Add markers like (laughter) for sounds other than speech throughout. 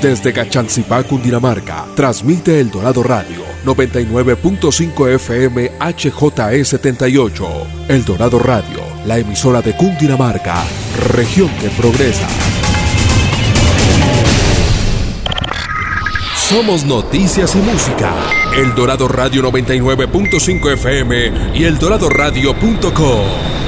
Desde Cachancipá, Cundinamarca, transmite El Dorado Radio 99.5 FM HJE78. El Dorado Radio, la emisora de Cundinamarca, región que progresa. Somos noticias y música. El Dorado Radio 99.5 FM y eldoradoradio.com.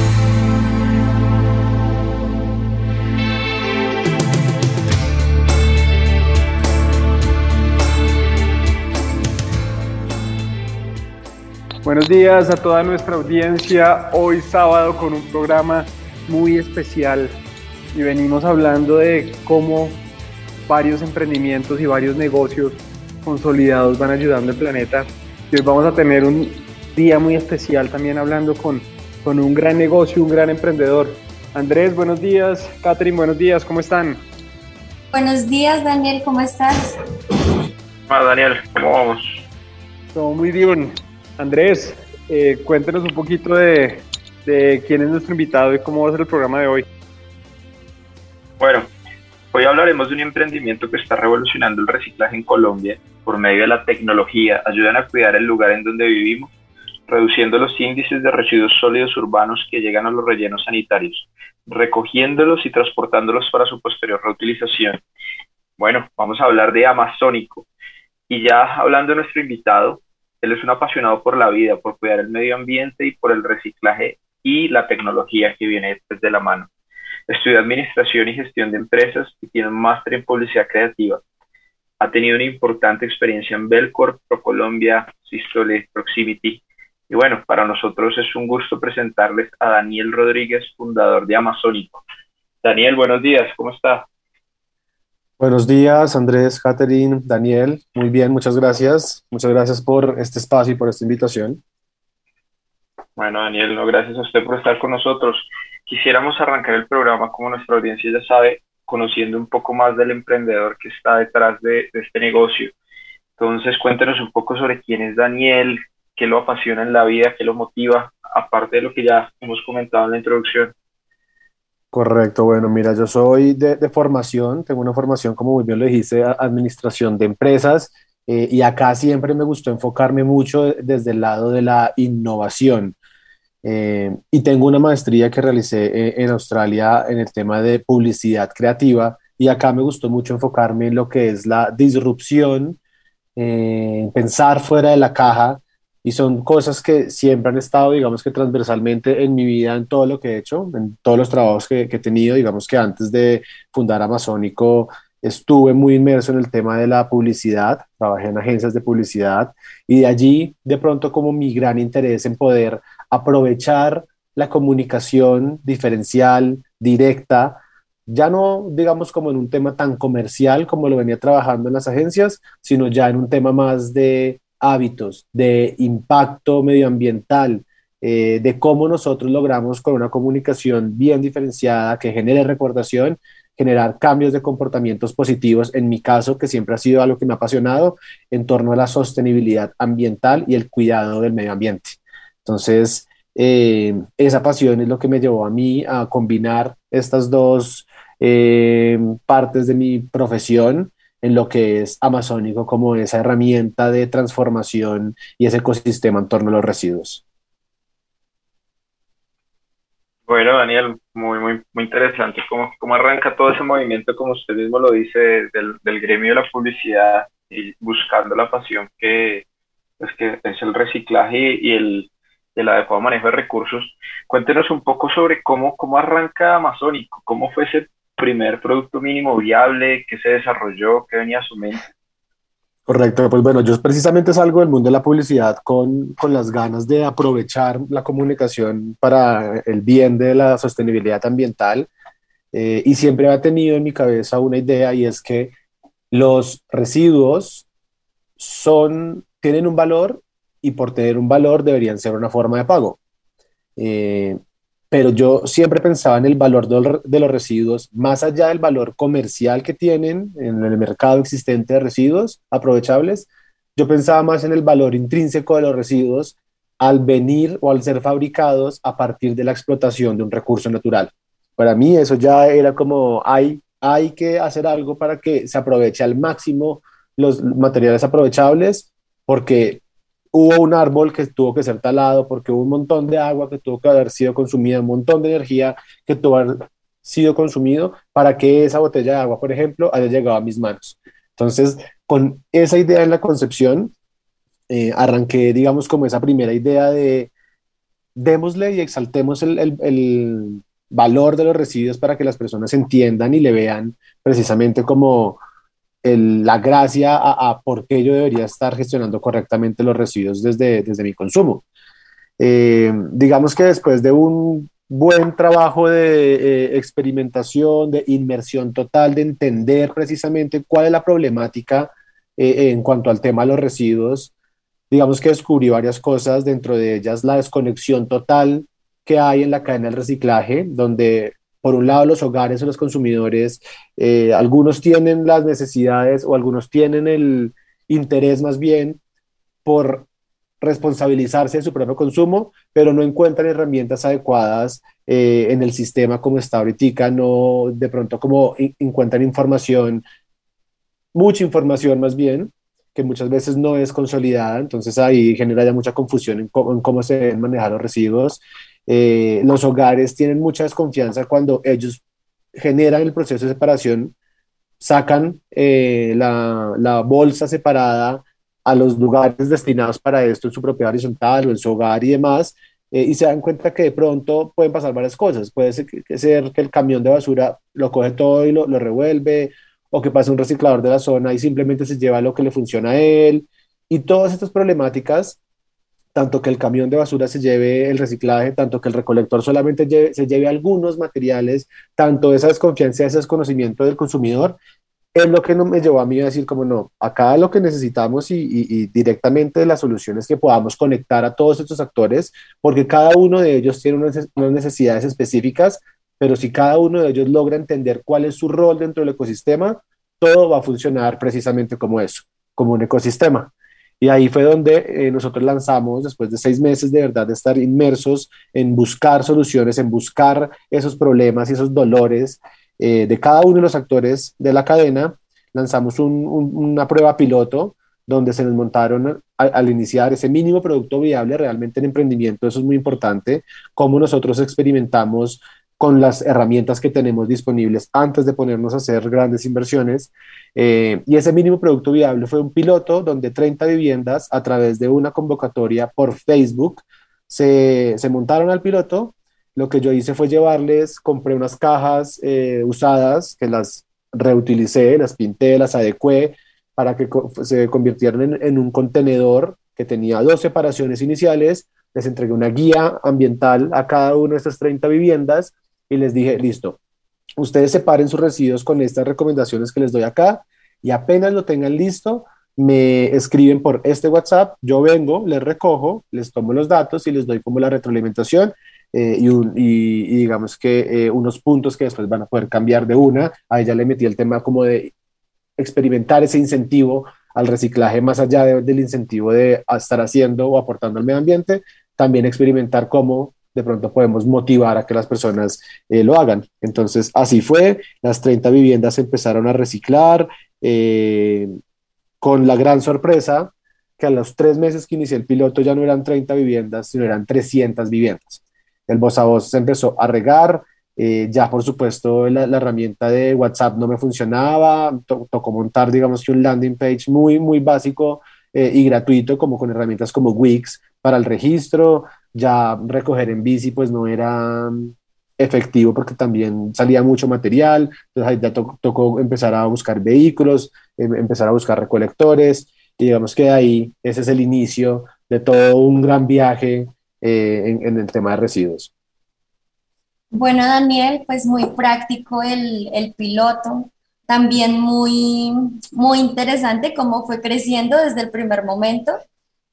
Buenos días a toda nuestra audiencia. Hoy sábado con un programa muy especial y venimos hablando de cómo varios emprendimientos y varios negocios consolidados van ayudando al planeta. Y hoy vamos a tener un día muy especial también hablando con, con un gran negocio, un gran emprendedor. Andrés, buenos días. Catherine, buenos días. ¿Cómo están? Buenos días, Daniel. ¿Cómo estás? Hola, Daniel. ¿Cómo vamos? Todo muy bien. Andrés, eh, cuéntenos un poquito de, quién es nuestro invitado y cómo va a ser el programa de hoy. Bueno, hoy hablaremos de un emprendimiento que está revolucionando el reciclaje en Colombia por medio de la tecnología. Ayudan a cuidar el lugar en donde vivimos, reduciendo los índices de residuos sólidos urbanos que llegan a los rellenos sanitarios, recogiéndolos y transportándolos para su posterior reutilización. Bueno, vamos a hablar de Amazónico. Y ya hablando de nuestro invitado, él es un apasionado por la vida, por cuidar el medio ambiente y por el reciclaje y la tecnología que viene desde la mano. Estudió Administración y Gestión de Empresas y tiene un máster en Publicidad Creativa. Ha tenido una importante experiencia en Belcorp, ProColombia, Sistole, Proximity. Y bueno, para nosotros es un gusto presentarles a Daniel Rodríguez, fundador de Amazónico. Daniel, buenos días, ¿cómo está? Buenos días, Andrés, Catherine, Daniel. Muy bien, muchas gracias. Muchas gracias por este espacio y por esta invitación. Bueno, Daniel, no, gracias a usted por estar con nosotros. Quisiéramos arrancar el programa, como nuestra audiencia ya sabe, conociendo un poco más del emprendedor que está detrás de, de este negocio. Entonces, cuéntenos un poco sobre quién es Daniel, qué lo apasiona en la vida, qué lo motiva, aparte de lo que ya hemos comentado en la introducción. Correcto, bueno, mira, yo soy de, formación, tengo una formación, como muy bien lo dijiste, administración de empresas, eh, y acá siempre me gustó enfocarme mucho desde el lado de la innovación. Eh, y tengo una maestría que realicé eh, en Australia en el tema de publicidad creativa, y acá me gustó mucho enfocarme en lo que es la disrupción, pensar fuera de la caja y son cosas que siempre han estado, digamos que transversalmente en mi vida, en todo lo que he hecho, en todos los trabajos que, he tenido, digamos que antes de fundar Amazónico estuve muy inmerso en el tema de la publicidad, trabajé en agencias de publicidad y de allí de pronto como mi gran interés en poder aprovechar la comunicación diferencial, directa, ya no digamos como en un tema tan comercial como lo venía trabajando en las agencias, sino ya en un tema más de hábitos, de impacto medioambiental, eh, de cómo nosotros logramos con una comunicación bien diferenciada que genere recordación, generar cambios de comportamientos positivos, en mi caso, que siempre ha sido algo que me ha apasionado, en torno a la sostenibilidad ambiental y el cuidado del medio ambiente. Entonces, eh, esa pasión es lo que me llevó a mí a combinar estas dos eh, partes de mi profesión en lo que es amazónico como esa herramienta de transformación y ese ecosistema en torno a los residuos. Bueno, Daniel, muy, muy, muy interesante cómo, cómo arranca todo ese movimiento, como usted mismo lo dice, del, gremio de la publicidad y buscando la pasión que, pues que es el reciclaje y el, el adecuado manejo de recursos. Cuéntenos un poco sobre cómo, cómo arranca Amazónico, cómo fue ese primer producto mínimo viable, que se desarrolló, que venía a su mente. Correcto, pues bueno, yo precisamente salgo del mundo de la publicidad con, con, las ganas de aprovechar la comunicación para el bien de la sostenibilidad ambiental eh, y siempre ha tenido en mi cabeza una idea y es que los residuos son, tienen un valor y por tener un valor deberían ser una forma de pago. Eh, pero yo siempre pensaba en el valor de los residuos, más allá del valor comercial que tienen en el mercado existente de residuos aprovechables, yo pensaba más en el valor intrínseco de los residuos al venir o al ser fabricados a partir de la explotación de un recurso natural. Para mí eso ya era como hay, hay que hacer algo para que se aproveche al máximo los materiales aprovechables, porque hubo un árbol que tuvo que ser talado, porque hubo un montón de agua que tuvo que haber sido consumida, un montón de energía que tuvo que haber sido consumido para que esa botella de agua, por ejemplo, haya llegado a mis manos. Entonces, con esa idea en la concepción, eh, arranqué, digamos, como esa primera idea de démosle y exaltemos el, el valor de los residuos para que las personas entiendan y le vean precisamente como la gracia a, por qué yo debería estar gestionando correctamente los residuos desde, desde mi consumo. Eh, digamos que después de un buen trabajo de eh, experimentación, de inmersión total, de entender precisamente cuál es la problemática eh, en cuanto al tema de los residuos, digamos que descubrí varias cosas, dentro de ellas la desconexión total que hay en la cadena del reciclaje, donde por un lado los hogares o los consumidores, eh, algunos tienen las necesidades o algunos tienen el interés más bien por responsabilizarse de su propio consumo, pero no encuentran herramientas adecuadas eh, en el sistema como está ahorita, no de pronto como encuentran información, mucha información más bien, que muchas veces no es consolidada, entonces ahí genera ya mucha confusión en en cómo se deben manejar los residuos eh, los hogares tienen mucha desconfianza cuando ellos generan el proceso de separación, sacan eh, la, bolsa separada a los lugares destinados para esto en su propiedad horizontal o en su hogar y demás, eh, y se dan cuenta que de pronto pueden pasar varias cosas. Puede ser que, el camión de basura lo coge todo y lo, revuelve, o que pase un reciclador de la zona y simplemente se lleva lo que le funciona a él. Y todas estas problemáticas tanto que el camión de basura se lleve el reciclaje, tanto que el recolector solamente se lleve algunos materiales, tanto esa desconfianza, ese desconocimiento del consumidor, es lo que no me llevó a mí a decir como no, acá lo que necesitamos y, directamente las soluciones que podamos conectar a todos estos actores, porque cada uno de ellos tiene unas necesidades específicas, pero si cada uno de ellos logra entender cuál es su rol dentro del ecosistema, todo va a funcionar precisamente como eso, como un ecosistema. Y ahí fue donde eh, nosotros lanzamos, después de seis meses de verdad de estar inmersos en buscar soluciones, en buscar esos problemas y esos dolores eh, de cada uno de los actores de la cadena, lanzamos una prueba piloto donde se nos montaron al iniciar ese mínimo producto viable realmente en emprendimiento, eso es muy importante, cómo nosotros experimentamos con las herramientas que tenemos disponibles antes de ponernos a hacer grandes inversiones. Eh, y ese mínimo producto viable fue un piloto donde 30 viviendas a través de una convocatoria por Facebook se, se montaron al piloto. Lo que yo hice fue llevarles, compré unas cajas eh, usadas que las reutilicé, las pinté, las adecué para que se convirtieran en, en un contenedor que tenía dos separaciones iniciales. Les entregué una guía ambiental a cada una de estas 30 viviendas y les dije, listo, ustedes separen sus residuos con estas recomendaciones que les doy acá y apenas lo tengan listo, me escriben por este WhatsApp, yo vengo, les recojo, les tomo los datos y les doy como la retroalimentación eh, y, digamos que eh, unos puntos que después van a poder cambiar de una. Ahí ya le metí el tema como de experimentar ese incentivo al reciclaje más allá del incentivo de estar haciendo o aportando al medio ambiente, también experimentar cómo de pronto podemos motivar a que las personas eh, lo hagan. Entonces, así fue, las 30 viviendas empezaron a reciclar, eh, con la gran sorpresa que a los tres meses que inicié el piloto ya no eran 30 viviendas, sino eran 300 viviendas. El voz a voz se empezó a regar, eh, ya por supuesto la, herramienta de WhatsApp no me funcionaba, tocó montar digamos que un landing page muy, muy básico y gratuito, como con herramientas como Wix para el registro, ya recoger en bici pues no era efectivo porque también salía mucho material, entonces ahí ya tocó empezar a buscar vehículos, em, empezar a buscar recolectores, y digamos que ahí ese es el inicio de todo un gran viaje eh, en, el tema de residuos. Bueno, Daniel, pues muy práctico el, el piloto, también muy, muy interesante cómo fue creciendo desde el primer momento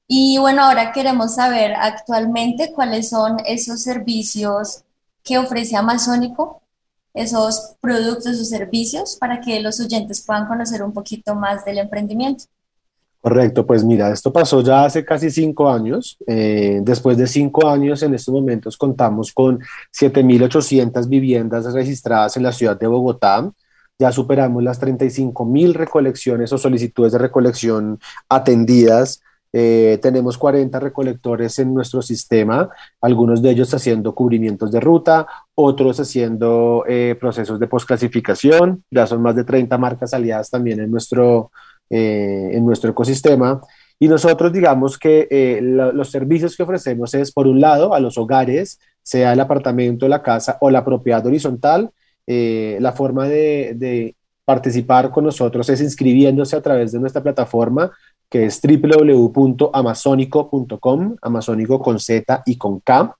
y bueno, ahora queremos saber actualmente cuáles son esos servicios que ofrece Amazónico, esos productos o servicios para que los oyentes puedan conocer un poquito más del emprendimiento. Correcto, pues mira, esto pasó ya hace casi cinco años. Eh, después de cinco años, en estos momentos contamos con 7.800 viviendas registradas en la ciudad de Bogotá. Ya superamos las 35.000 recolecciones o solicitudes de recolección atendidas. Eh, tenemos 40 recolectores en nuestro sistema, algunos de ellos haciendo cubrimientos de ruta, otros haciendo eh, procesos de postclasificación. Ya son más de 30 marcas aliadas también en nuestro, eh, en nuestro ecosistema. Y nosotros digamos que eh, los servicios que ofrecemos es, por un lado, a los hogares, sea el apartamento, la casa o la propiedad horizontal. Eh, la forma de, de, participar con nosotros es inscribiéndose a través de nuestra plataforma, que es www.amazonico.com, amazónico con Z y con K.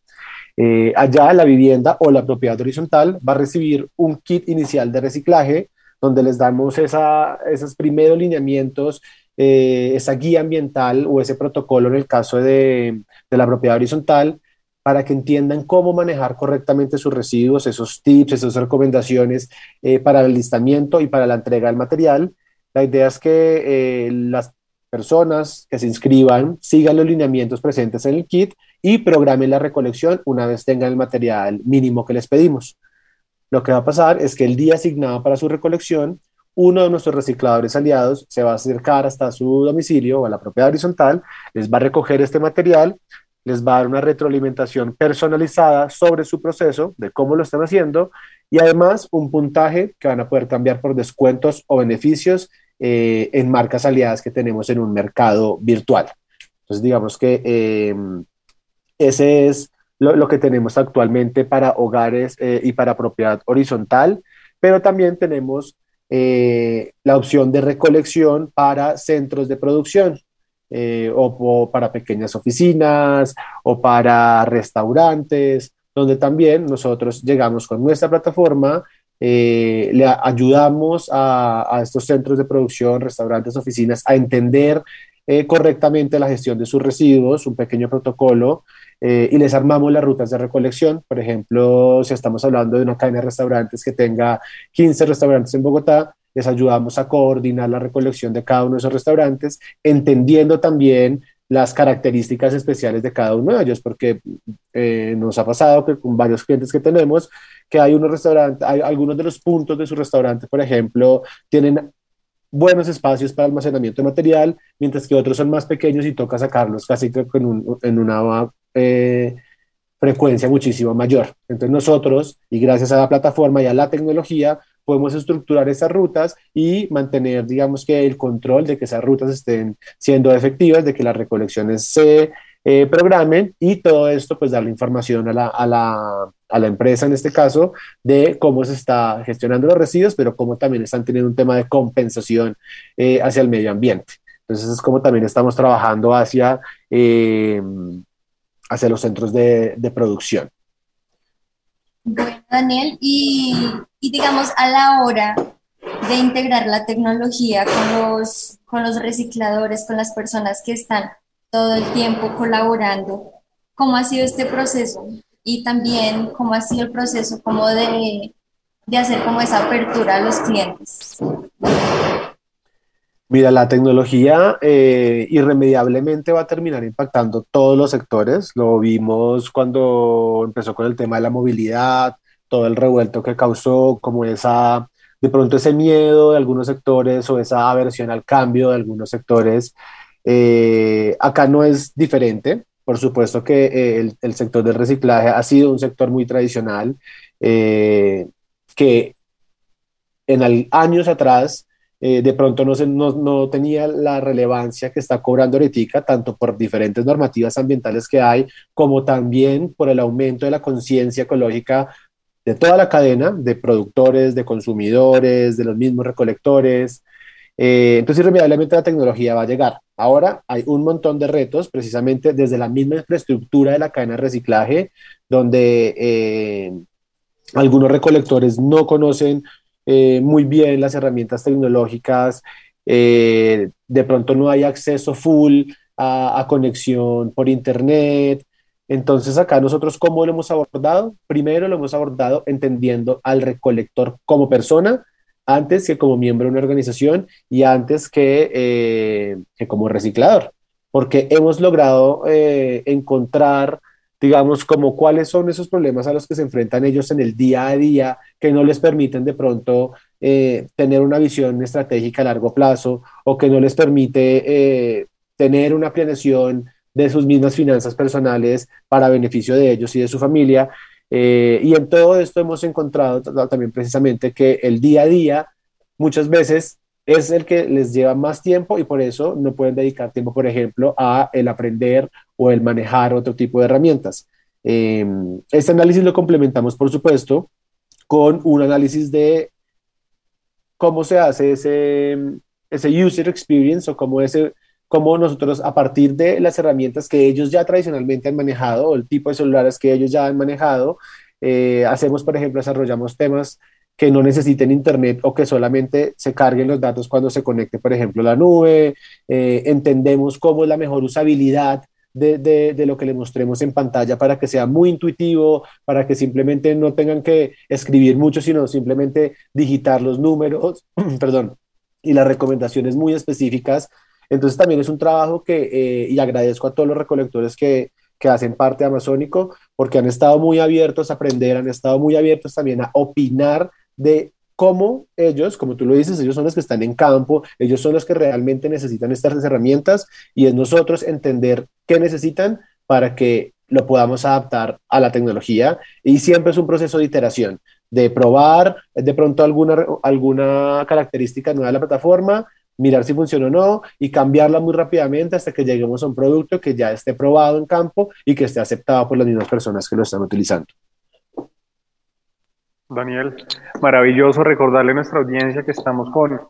allá la vivienda o la propiedad horizontal va a recibir un kit inicial de reciclaje donde les damos esa, esos primeros lineamientos, eh, esa guía ambiental o ese protocolo en el caso de, de, la propiedad horizontal, para que entiendan cómo manejar correctamente sus residuos, esos tips, esas recomendaciones eh, para el listamiento y para la entrega del material. La idea es que eh, las personas que se inscriban sigan los lineamientos presentes en el kit y programen la recolección una vez tengan el material mínimo que les pedimos. Lo que va a pasar es que el día asignado para su recolección, uno de nuestros recicladores aliados se va a acercar hasta su domicilio o a la propiedad horizontal, les va a recoger este material, les va a dar una retroalimentación personalizada sobre su proceso, de cómo lo están haciendo, y además un puntaje que van a poder cambiar por descuentos o beneficios eh, en marcas aliadas que tenemos en un mercado virtual. Entonces, digamos que eh, ese es lo, que tenemos actualmente para hogares eh, y para propiedad horizontal, pero también tenemos eh, la opción de recolección para centros de producción. O, para pequeñas oficinas o para restaurantes, donde también nosotros llegamos con nuestra plataforma, le ayudamos a, a, estos centros de producción, restaurantes, oficinas a entender correctamente la gestión de sus residuos, un pequeño protocolo eh, y les armamos las rutas de recolección. Por ejemplo, si estamos hablando de una cadena de restaurantes que tenga 15 restaurantes en Bogotá, les ayudamos a coordinar la recolección de cada uno de esos restaurantes, entendiendo también las características especiales de cada uno de ellos, porque eh, nos ha pasado que con varios clientes que tenemos, que hay unos restaurantes, hay algunos de los puntos de su restaurante, por ejemplo, tienen buenos espacios para almacenamiento de material, mientras que otros son más pequeños y toca sacarlos casi con un, en una eh, frecuencia muchísimo mayor. Entonces nosotros, y gracias a la plataforma y a la tecnología, podemos estructurar esas rutas y mantener, digamos que el control de que esas rutas estén siendo efectivas, de que las recolecciones se eh, programen y todo esto, pues darle información a la, a, la, a la, empresa en este caso de cómo se está gestionando los residuos, pero cómo también están teniendo un tema de compensación eh, hacia el medio ambiente. Entonces es como también estamos trabajando hacia hacia los centros de, de producción. Bueno, Daniel, y, y, digamos a la hora de integrar la tecnología con los, con los recicladores, con las personas que están todo el tiempo colaborando, ¿cómo ha sido este proceso? Y también cómo ha sido el proceso como de, de hacer como esa apertura a los clientes. Mira, la tecnología eh, irremediablemente va a terminar impactando todos los sectores. Lo vimos cuando empezó con el tema de la movilidad, todo el revuelto que causó, como esa, de pronto ese miedo de algunos sectores o esa aversión al cambio de algunos sectores. Eh, acá no es diferente. Por supuesto que eh, el, el, sector del reciclaje ha sido un sector muy tradicional que en años atrás eh, de pronto no, se, no, no, tenía la relevancia que está cobrando ahorita, tanto por diferentes normativas ambientales que hay, como también por el aumento de la conciencia ecológica de toda la cadena, de productores, de consumidores, de los mismos recolectores. Eh, entonces, irremediablemente la tecnología va a llegar. Ahora hay un montón de retos, precisamente desde la misma infraestructura de la cadena de reciclaje, donde eh, algunos recolectores no conocen eh, muy bien las herramientas tecnológicas, de pronto no hay acceso full a, conexión por internet, Entonces acá nosotros cómo lo hemos abordado? Primero lo hemos abordado entendiendo al recolector como persona, antes que como miembro de una organización y antes que, eh, como reciclador, porque hemos logrado eh, encontrar, digamos, como cuáles son esos problemas a los que se enfrentan ellos en el día a día que no les permiten de pronto eh, tener una visión estratégica a largo plazo o que no les permite tener una planeación de sus mismas finanzas personales para beneficio de ellos y de su familia. Eh, y en todo esto hemos encontrado también precisamente que el día a día muchas veces es el que les lleva más tiempo y por eso no pueden dedicar tiempo, por ejemplo, a el aprender o el manejar otro tipo de herramientas. Em, este análisis lo complementamos, por supuesto, con un análisis de cómo se hace ese, ese user experience o cómo ese cómo nosotros a partir de las herramientas que ellos ya tradicionalmente han manejado o el tipo de celulares que ellos ya han manejado, eh, hacemos, por ejemplo, desarrollamos temas que no necesiten internet o que solamente se carguen los datos cuando se conecte, por ejemplo, la nube, eh, entendemos cómo es la mejor usabilidad de, de, de, lo que le mostremos en pantalla para que sea muy intuitivo, para que simplemente no tengan que escribir mucho, sino simplemente digitar los números, (clears throat) perdón, y las recomendaciones muy específicas entonces también es un trabajo que, eh, y agradezco a todos los recolectores que, que hacen parte de Amazónico, porque han estado muy abiertos a aprender, han estado muy abiertos también a opinar de cómo ellos, como tú lo dices, ellos son los que están en campo, ellos son los que realmente necesitan estas herramientas y es nosotros entender qué necesitan para que lo podamos adaptar a la tecnología y siempre es un proceso de iteración, de probar de pronto alguna, alguna característica nueva de la plataforma, mirar si funciona o no y cambiarla muy rápidamente hasta que lleguemos a un producto que ya esté probado en campo y que esté aceptado por las mismas personas que lo están utilizando. Daniel, maravilloso recordarle a nuestra audiencia que estamos con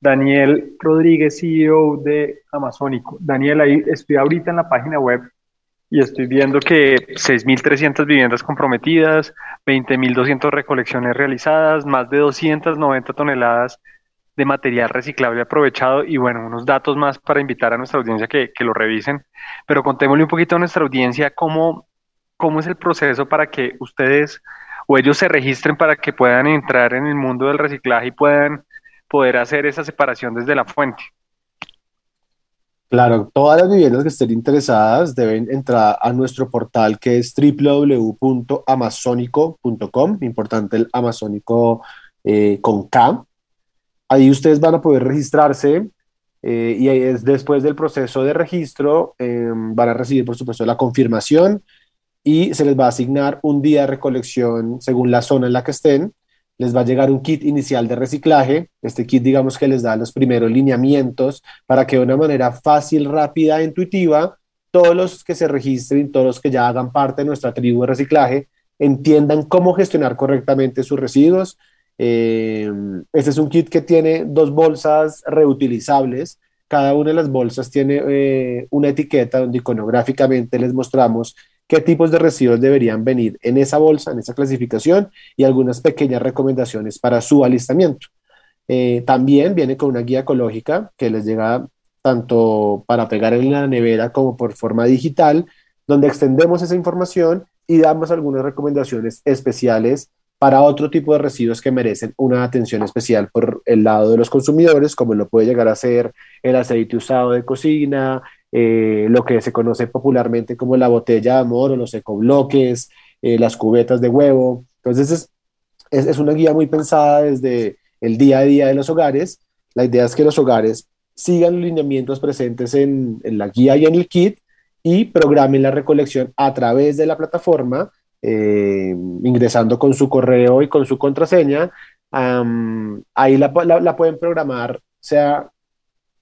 Daniel Rodríguez, CEO de Amazónico. Daniel, ahí estoy ahorita en la página web y estoy viendo que 6.300 viviendas comprometidas, 20.200 recolecciones realizadas, más de 290 toneladas de material reciclable aprovechado y bueno, unos datos más para invitar a nuestra audiencia que, que lo revisen, pero contémosle un poquito a nuestra audiencia cómo, cómo es el proceso para que ustedes o ellos se registren para que puedan entrar en el mundo del reciclaje y puedan poder hacer esa separación desde la fuente. Claro, todas las viviendas que estén interesadas deben entrar a nuestro portal que es www.amazonico.com, importante el amazónico eh, con K, Ahí ustedes van a poder registrarse eh, y es después del proceso de registro em, van a recibir, por supuesto, la confirmación y se les va a asignar un día de recolección según la zona en la que estén. Les va a llegar un kit inicial de reciclaje. Este kit, digamos que les da los primeros lineamientos para que de una manera fácil, rápida, e intuitiva, todos los que se registren, todos los que ya hagan parte de nuestra tribu de reciclaje, entiendan cómo gestionar correctamente sus residuos, eh, este es un kit que tiene dos bolsas reutilizables. Cada una de las bolsas tiene eh, una etiqueta donde iconográficamente les mostramos qué tipos de residuos deberían venir en esa bolsa, en esa clasificación y algunas pequeñas recomendaciones para su alistamiento. Eh, también viene con una guía ecológica que les llega tanto para pegar en la nevera como por forma digital, donde extendemos esa información y damos algunas recomendaciones especiales para otro tipo de residuos que merecen una atención especial por el lado de los consumidores, como lo puede llegar a ser el aceite usado de cocina, eh, lo que se conoce popularmente como la botella de amor o los ecobloques, eh, las cubetas de huevo. Entonces es, es, una guía muy pensada desde el día a día de los hogares. La idea es que los hogares sigan los lineamientos presentes en, en la guía y en el kit y programen la recolección a través de la plataforma eh, ingresando con su correo y con su contraseña. ahí la, pueden programar, sea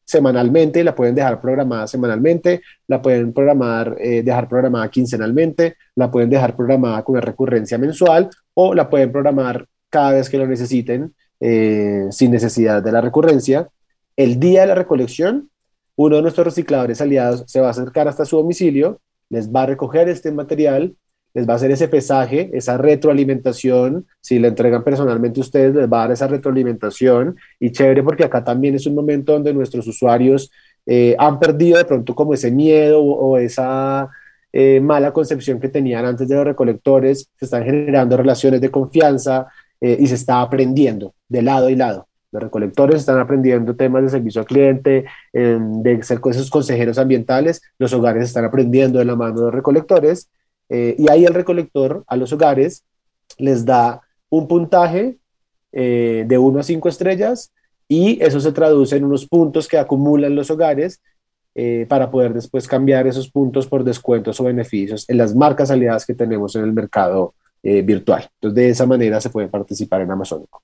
semanalmente, la pueden dejar programada semanalmente, la pueden programar, eh, dejar programada quincenalmente, la pueden dejar programada con una recurrencia mensual o la pueden programar cada vez que lo necesiten eh, sin necesidad de la recurrencia. El día de la recolección, uno de nuestros recicladores aliados se va a acercar hasta su domicilio, les va a recoger este material, les va a hacer ese pesaje, esa retroalimentación, si le entregan personalmente ustedes, les va a dar esa retroalimentación. Y chévere porque acá también es un momento donde nuestros usuarios eh, han perdido de pronto como ese miedo o, esa, eh, mala concepción que tenían antes de los recolectores, se están generando relaciones de confianza eh, y se está aprendiendo de lado y lado. Los recolectores están aprendiendo temas de servicio al cliente, de ser esos consejeros ambientales, los hogares están aprendiendo de la mano de los recolectores eh, y ahí el recolector a los hogares les da un puntaje de 1 a 5 estrellas y eso se traduce en unos puntos que acumulan los hogares eh, para poder después cambiar esos puntos por descuentos o beneficios en las marcas aliadas que tenemos en el mercado eh, virtual. Entonces, de esa manera se puede participar en Amazónico.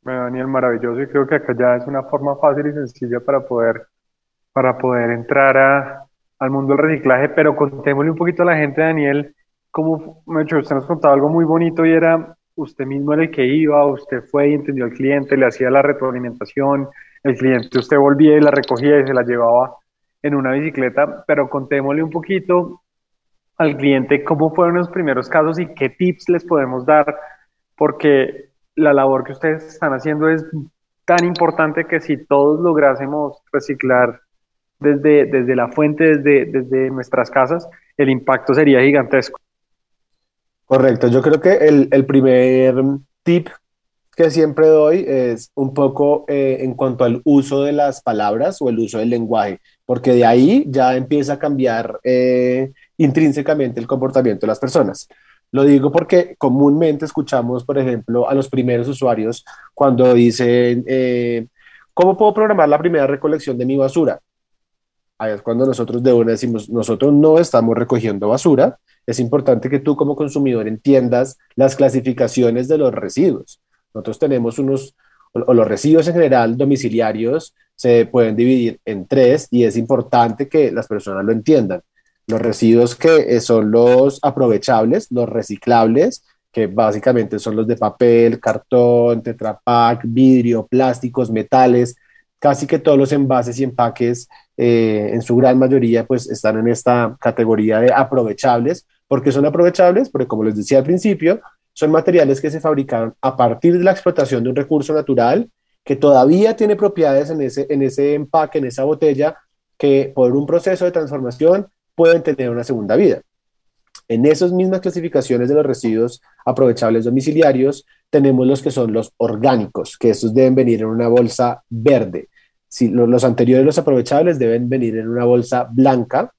Bueno, Daniel, maravilloso y creo que acá ya es una forma fácil y sencilla para poder, para poder entrar a, al mundo del reciclaje, pero contémosle un poquito a la gente, Daniel, como usted nos contaba algo muy bonito y era usted mismo era el que iba, usted fue y entendió al cliente, le hacía la retroalimentación, el cliente usted volvía y la recogía y se la llevaba en una bicicleta, pero contémosle un poquito al cliente cómo fueron los primeros casos y qué tips les podemos dar, porque la labor que ustedes están haciendo es tan importante que si todos lográsemos reciclar desde, desde la fuente, desde, desde nuestras casas, el impacto sería gigantesco. Correcto, yo creo que el, el primer tip que siempre doy es un poco eh, en cuanto al uso de las palabras o el uso del lenguaje, porque de ahí ya empieza a cambiar eh, intrínsecamente el comportamiento de las personas. Lo digo porque comúnmente escuchamos, por ejemplo, a los primeros usuarios cuando dicen, eh, ¿cómo puedo programar la primera recolección de mi basura? Ahí es cuando nosotros de una decimos, nosotros no estamos recogiendo basura. Es importante que tú como consumidor entiendas las clasificaciones de los residuos. Nosotros tenemos unos, o los residuos en general domiciliarios se pueden dividir en tres y es importante que las personas lo entiendan. Los residuos que eh, son los aprovechables, los reciclables, que básicamente son los de papel, cartón, tetrapack, vidrio, plásticos, metales, casi que todos los envases y empaques eh, en su gran mayoría pues están en esta categoría de aprovechables. ¿Por qué son aprovechables? Porque como les decía al principio, son materiales que se fabricaron a partir de la explotación de un recurso natural que todavía tiene propiedades en ese, en ese empaque, en esa botella, que por un proceso de transformación pueden tener una segunda vida. En esas mismas clasificaciones de los residuos aprovechables domiciliarios, tenemos los que son los orgánicos, que estos deben venir en una bolsa verde. Si los anteriores, los aprovechables, deben venir en una bolsa blanca.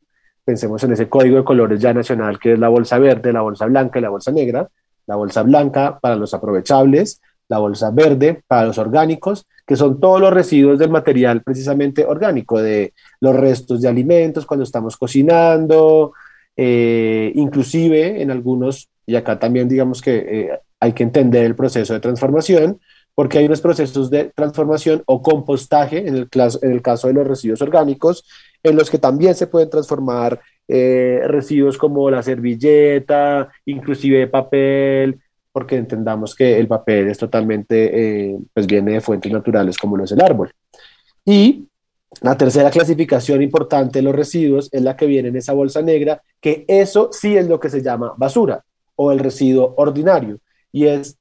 Pensemos en ese código de colores ya nacional, que es la bolsa verde, la bolsa blanca y la bolsa negra la bolsa blanca para los aprovechables, la bolsa verde para los orgánicos, que son todos los residuos del material precisamente orgánico, de los restos de alimentos cuando estamos cocinando, eh, inclusive en algunos, y acá también digamos que eh, hay que entender el proceso de transformación, porque hay unos procesos de transformación o compostaje, en el, en el caso de los residuos orgánicos, en los que también se pueden transformar eh, residuos como la servilleta, inclusive papel, porque entendamos que el papel es totalmente, eh, pues viene de fuentes naturales como lo es el árbol. Y la tercera clasificación importante de los residuos es la que viene en esa bolsa negra, que eso sí es lo que se llama basura o el residuo ordinario. Y es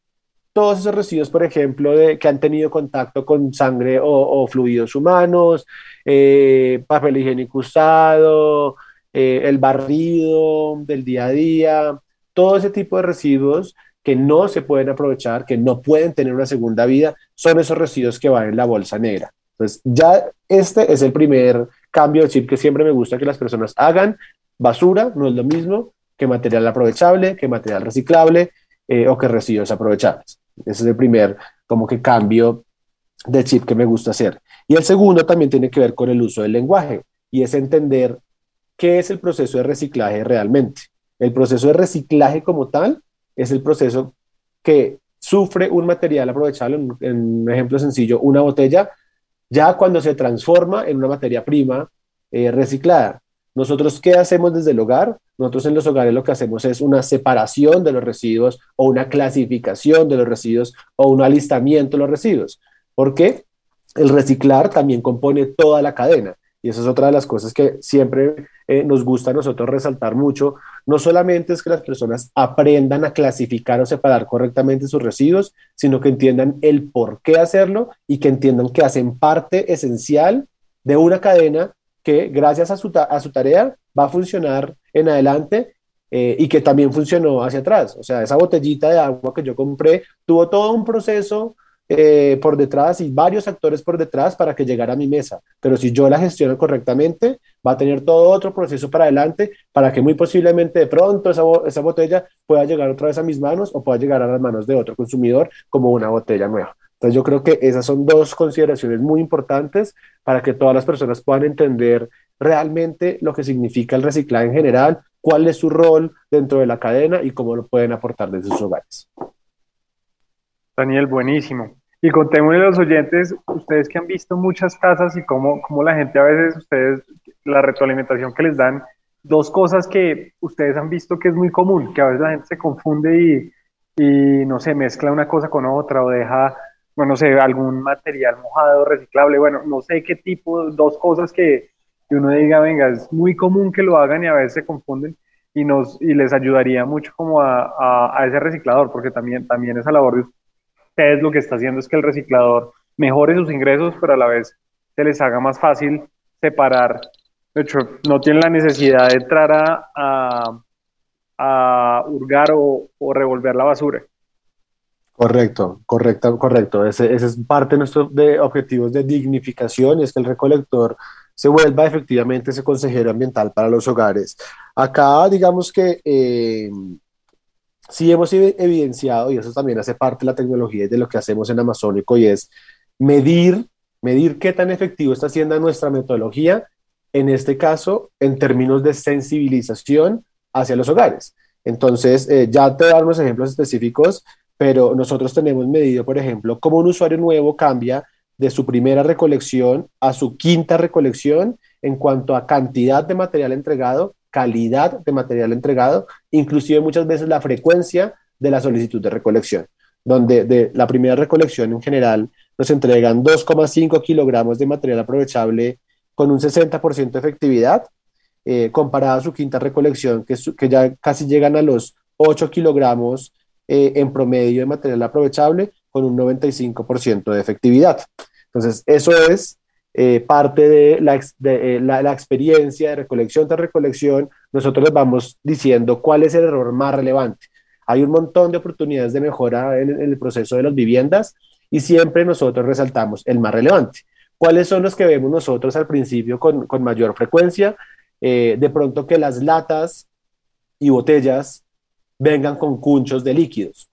todos esos residuos, por ejemplo, que han tenido contacto con sangre o, fluidos humanos, eh, papel higiénico usado, eh, el barrido del día a día, todo ese tipo de residuos que no se pueden aprovechar, que no pueden tener una segunda vida, son esos residuos que van en la bolsa negra. Entonces, ya este es el primer cambio de chip que siempre me gusta que las personas hagan. Basura no es lo mismo que material aprovechable, que material reciclable eh, o que residuos aprovechables. Ese es el primer como que cambio de chip que me gusta hacer. Y el segundo también tiene que ver con el uso del lenguaje y es entender ¿Qué es el proceso de reciclaje realmente? El proceso de reciclaje como tal es el proceso que sufre un material aprovechable, en, un ejemplo sencillo, una botella, ya cuando se transforma en una materia prima eh, reciclada. Nosotros, ¿qué hacemos desde el hogar? Nosotros en los hogares lo que hacemos es una separación de los residuos o una clasificación de los residuos o un alistamiento de los residuos. Porque el reciclar también compone toda la cadena. Y esa es otra de las cosas que siempre eh, nos gusta a nosotros resaltar mucho. No solamente es que las personas aprendan a clasificar o separar correctamente sus residuos, sino que entiendan el por qué hacerlo y que entiendan que hacen parte esencial de una cadena que gracias a su, a su tarea va a funcionar en adelante eh, y que también funcionó hacia atrás. O sea, esa botellita de agua que yo compré tuvo todo un proceso eh, por detrás y varios actores por detrás para que llegara a mi mesa. Pero si yo la gestiono correctamente, va a tener todo otro proceso para adelante para que muy posiblemente de pronto esa, esa botella pueda llegar otra vez a mis manos o pueda llegar a las manos de otro consumidor como una botella nueva. Entonces yo creo que esas son dos consideraciones muy importantes para que todas las personas puedan entender realmente lo que significa el reciclaje en general, cuál es su rol dentro de la cadena y cómo lo pueden aportar desde sus hogares. Daniel, buenísimo. Y contémosle a los oyentes, ustedes que han visto muchas casas y cómo, cómo la gente a veces, ustedes, la retroalimentación que les dan, dos cosas que ustedes han visto que es muy común, que a veces la gente se confunde y, y no sé, mezcla una cosa con otra o deja, bueno, no sé, algún material mojado, reciclable, bueno, no sé qué tipo, dos cosas que, que uno diga, venga, es muy común que lo hagan y a veces se confunden y, nos, y les ayudaría mucho como a, a, ese reciclador, porque también, también esa labor de ustedes lo que está haciendo es que el reciclador mejore sus ingresos, pero a la vez se les haga más fácil separar. De hecho, no tienen la necesidad de entrar a, a, a hurgar o, o, revolver la basura. Correcto, correcto, correcto. Ese, es parte de nuestros objetivos de dignificación y es que el recolector se vuelva efectivamente ese consejero ambiental para los hogares. Acá, digamos que eh, sí hemos evidenciado, y eso también hace parte de la tecnología de lo que hacemos en Amazónico, y es medir, medir qué tan efectivo está siendo nuestra metodología, en este caso, en términos de sensibilización hacia los hogares. Entonces, eh, ya te dar unos ejemplos específicos, pero nosotros tenemos medido, por ejemplo, cómo un usuario nuevo cambia de su primera recolección a su quinta recolección en cuanto a cantidad de material entregado, calidad de material entregado, inclusive muchas veces la frecuencia de la solicitud de recolección, donde de la primera recolección en general nos entregan 2,5 kilogramos de material aprovechable con un 60% de efectividad, eh, comparada a su quinta recolección, que, que ya casi llegan a los 8 kilogramos eh, en promedio de material aprovechable con un 95% de efectividad. Entonces, eso es eh, parte de, la, de eh, la, la, experiencia de recolección tras recolección. Nosotros les vamos diciendo cuál es el error más relevante. Hay un montón de oportunidades de mejora en, en el proceso de las viviendas y siempre nosotros resaltamos el más relevante. ¿Cuáles son los que vemos nosotros al principio con, con mayor frecuencia? Eh, de pronto que las latas y botellas vengan con cunchos de líquidos.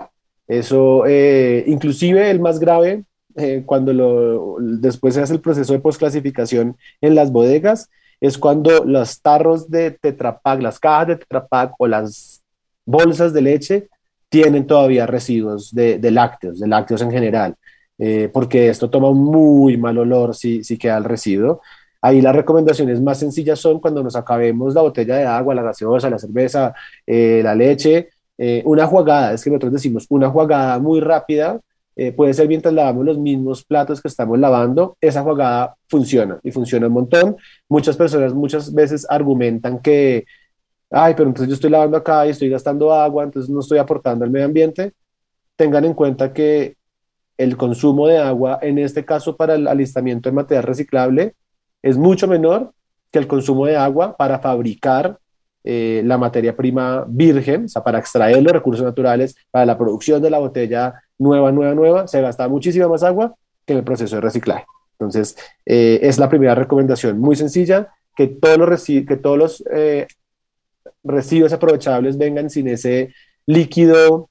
Eso, eh, inclusive el más grave, eh, cuando lo, después se hace el proceso de postclasificación en las bodegas, es cuando los tarros de Tetra las cajas de Tetra o las bolsas de leche tienen todavía residuos de, de lácteos, de lácteos en general, eh, porque esto toma muy mal olor si, si queda el residuo. Ahí las recomendaciones más sencillas son cuando nos acabemos la botella de agua, la gaseosa, la cerveza, la leche, eh, una jugada, es que nosotros decimos una jugada muy rápida, eh, puede ser mientras lavamos los mismos platos que estamos lavando, esa jugada funciona y funciona un montón. Muchas personas muchas veces argumentan que, ay, pero entonces yo estoy lavando acá y estoy gastando agua, entonces no estoy aportando al medio ambiente. Tengan en cuenta que el consumo de agua, en este caso para el alistamiento de material reciclable, es mucho menor que el consumo de agua para fabricar eh, la materia prima virgen, o sea, para extraer los recursos naturales, para la producción de la botella nueva, nueva, nueva, se gasta muchísima más agua que en el proceso de reciclaje. Entonces, eh, es la primera recomendación, muy sencilla, que todos los, que todos los eh, residuos aprovechables vengan sin ese líquido,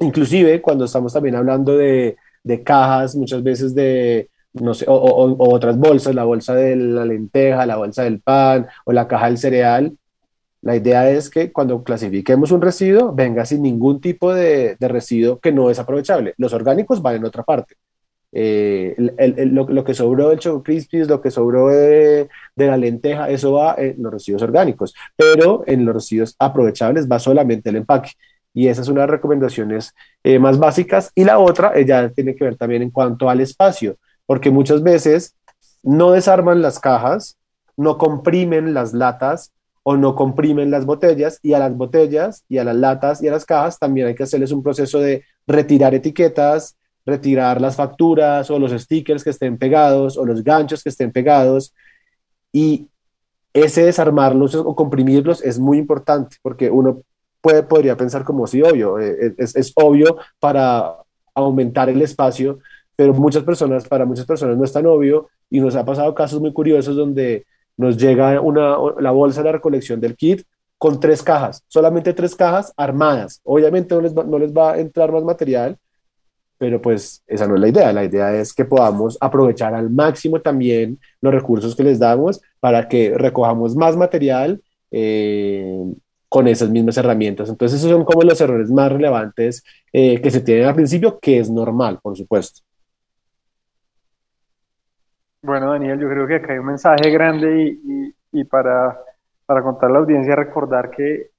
inclusive cuando estamos también hablando de, de cajas, muchas veces de, no sé, o, otras bolsas, la bolsa de la lenteja, la bolsa del pan o la caja del cereal, la idea es que cuando clasifiquemos un residuo, venga sin ningún tipo de, residuo que no es aprovechable. Los orgánicos van en otra parte. Eh, lo, que sobró del Choco Crispies, lo que sobró de, la lenteja, eso va en los residuos orgánicos, pero en los residuos aprovechables va solamente el empaque. Y esa es una de las recomendaciones eh, más básicas. Y la otra eh, ya tiene que ver también en cuanto al espacio, porque muchas veces no desarman las cajas, no comprimen las latas o no comprimen las botellas y a las botellas y a las latas y a las cajas también hay que hacerles un proceso de retirar etiquetas, retirar las facturas o los stickers que estén pegados o los ganchos que estén pegados. Y ese desarmarlos o comprimirlos es muy importante porque uno puede, podría pensar como si obvio, eh, es, es, obvio para aumentar el espacio, pero muchas personas, para muchas personas no es tan obvio y nos ha pasado casos muy curiosos donde nos llega una, la bolsa de recolección del kit con tres cajas, solamente tres cajas armadas. Obviamente no les, no les va a entrar más material, pero pues esa no es la idea. La idea es que podamos aprovechar al máximo también los recursos que les damos para que recojamos más material eh, con esas mismas herramientas. Entonces esos son como los errores más relevantes eh, que se tienen al principio, que es normal, por supuesto. Bueno, Daniel, yo creo que acá hay un mensaje grande y, y para para contar a la audiencia, recordar que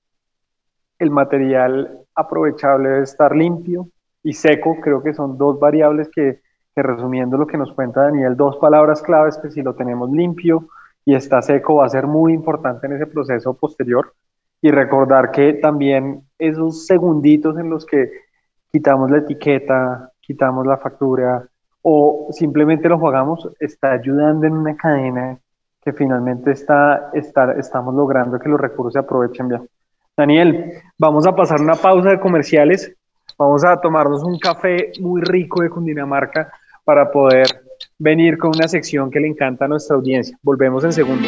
el material aprovechable debe estar limpio y seco. Creo que son dos variables que, resumiendo lo que nos cuenta Daniel, dos palabras claves que si lo tenemos limpio y está seco va a ser muy importante en ese proceso posterior. Y recordar que también esos segunditos en los que quitamos la etiqueta, quitamos la factura o simplemente lo jugamos, está ayudando en una cadena que finalmente está, estamos logrando que los recursos se aprovechen bien. Daniel, vamos a pasar una pausa de comerciales, vamos a tomarnos un café muy rico de Cundinamarca para poder venir con una sección que le encanta a nuestra audiencia. Volvemos en segundo.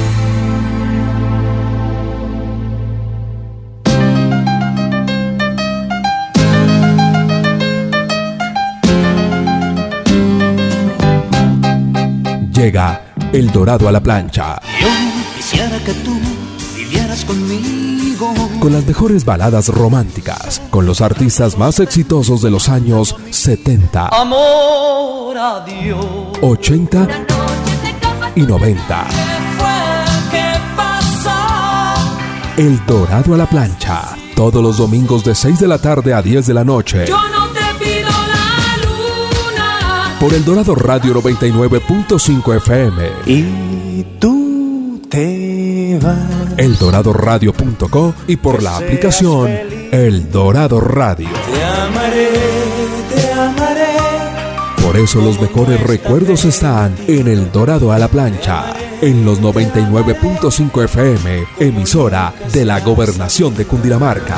Llega El Dorado a la plancha. Yo quisiera que tú vivieras conmigo. Con las mejores baladas románticas, con los artistas más exitosos de los años 70, Amor a Dios. 80 y 90. El Dorado a la plancha. Todos los domingos de 6 de la tarde a 10 de la noche. Yo no Por el Dorado Radio 99.5 FM. Y tú te vas. eldoradoradio.co y por la aplicación El Dorado Radio. Te amaré, te amaré. Por eso los mejores recuerdos están en El Dorado a la plancha, en los 99.5 FM, emisora de la Gobernación de Cundinamarca.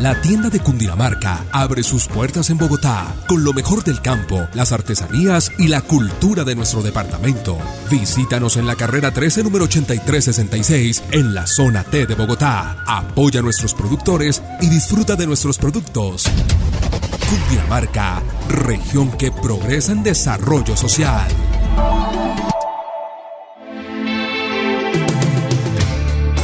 La tienda de Cundinamarca, abre sus puertas en Bogotá con lo mejor del campo, las artesanías y la cultura de nuestro departamento. Visítanos en la carrera 13, número 8366, en la zona T de Bogotá. Apoya a nuestros productores y disfruta de nuestros productos. Cundinamarca, región que progresa en desarrollo social.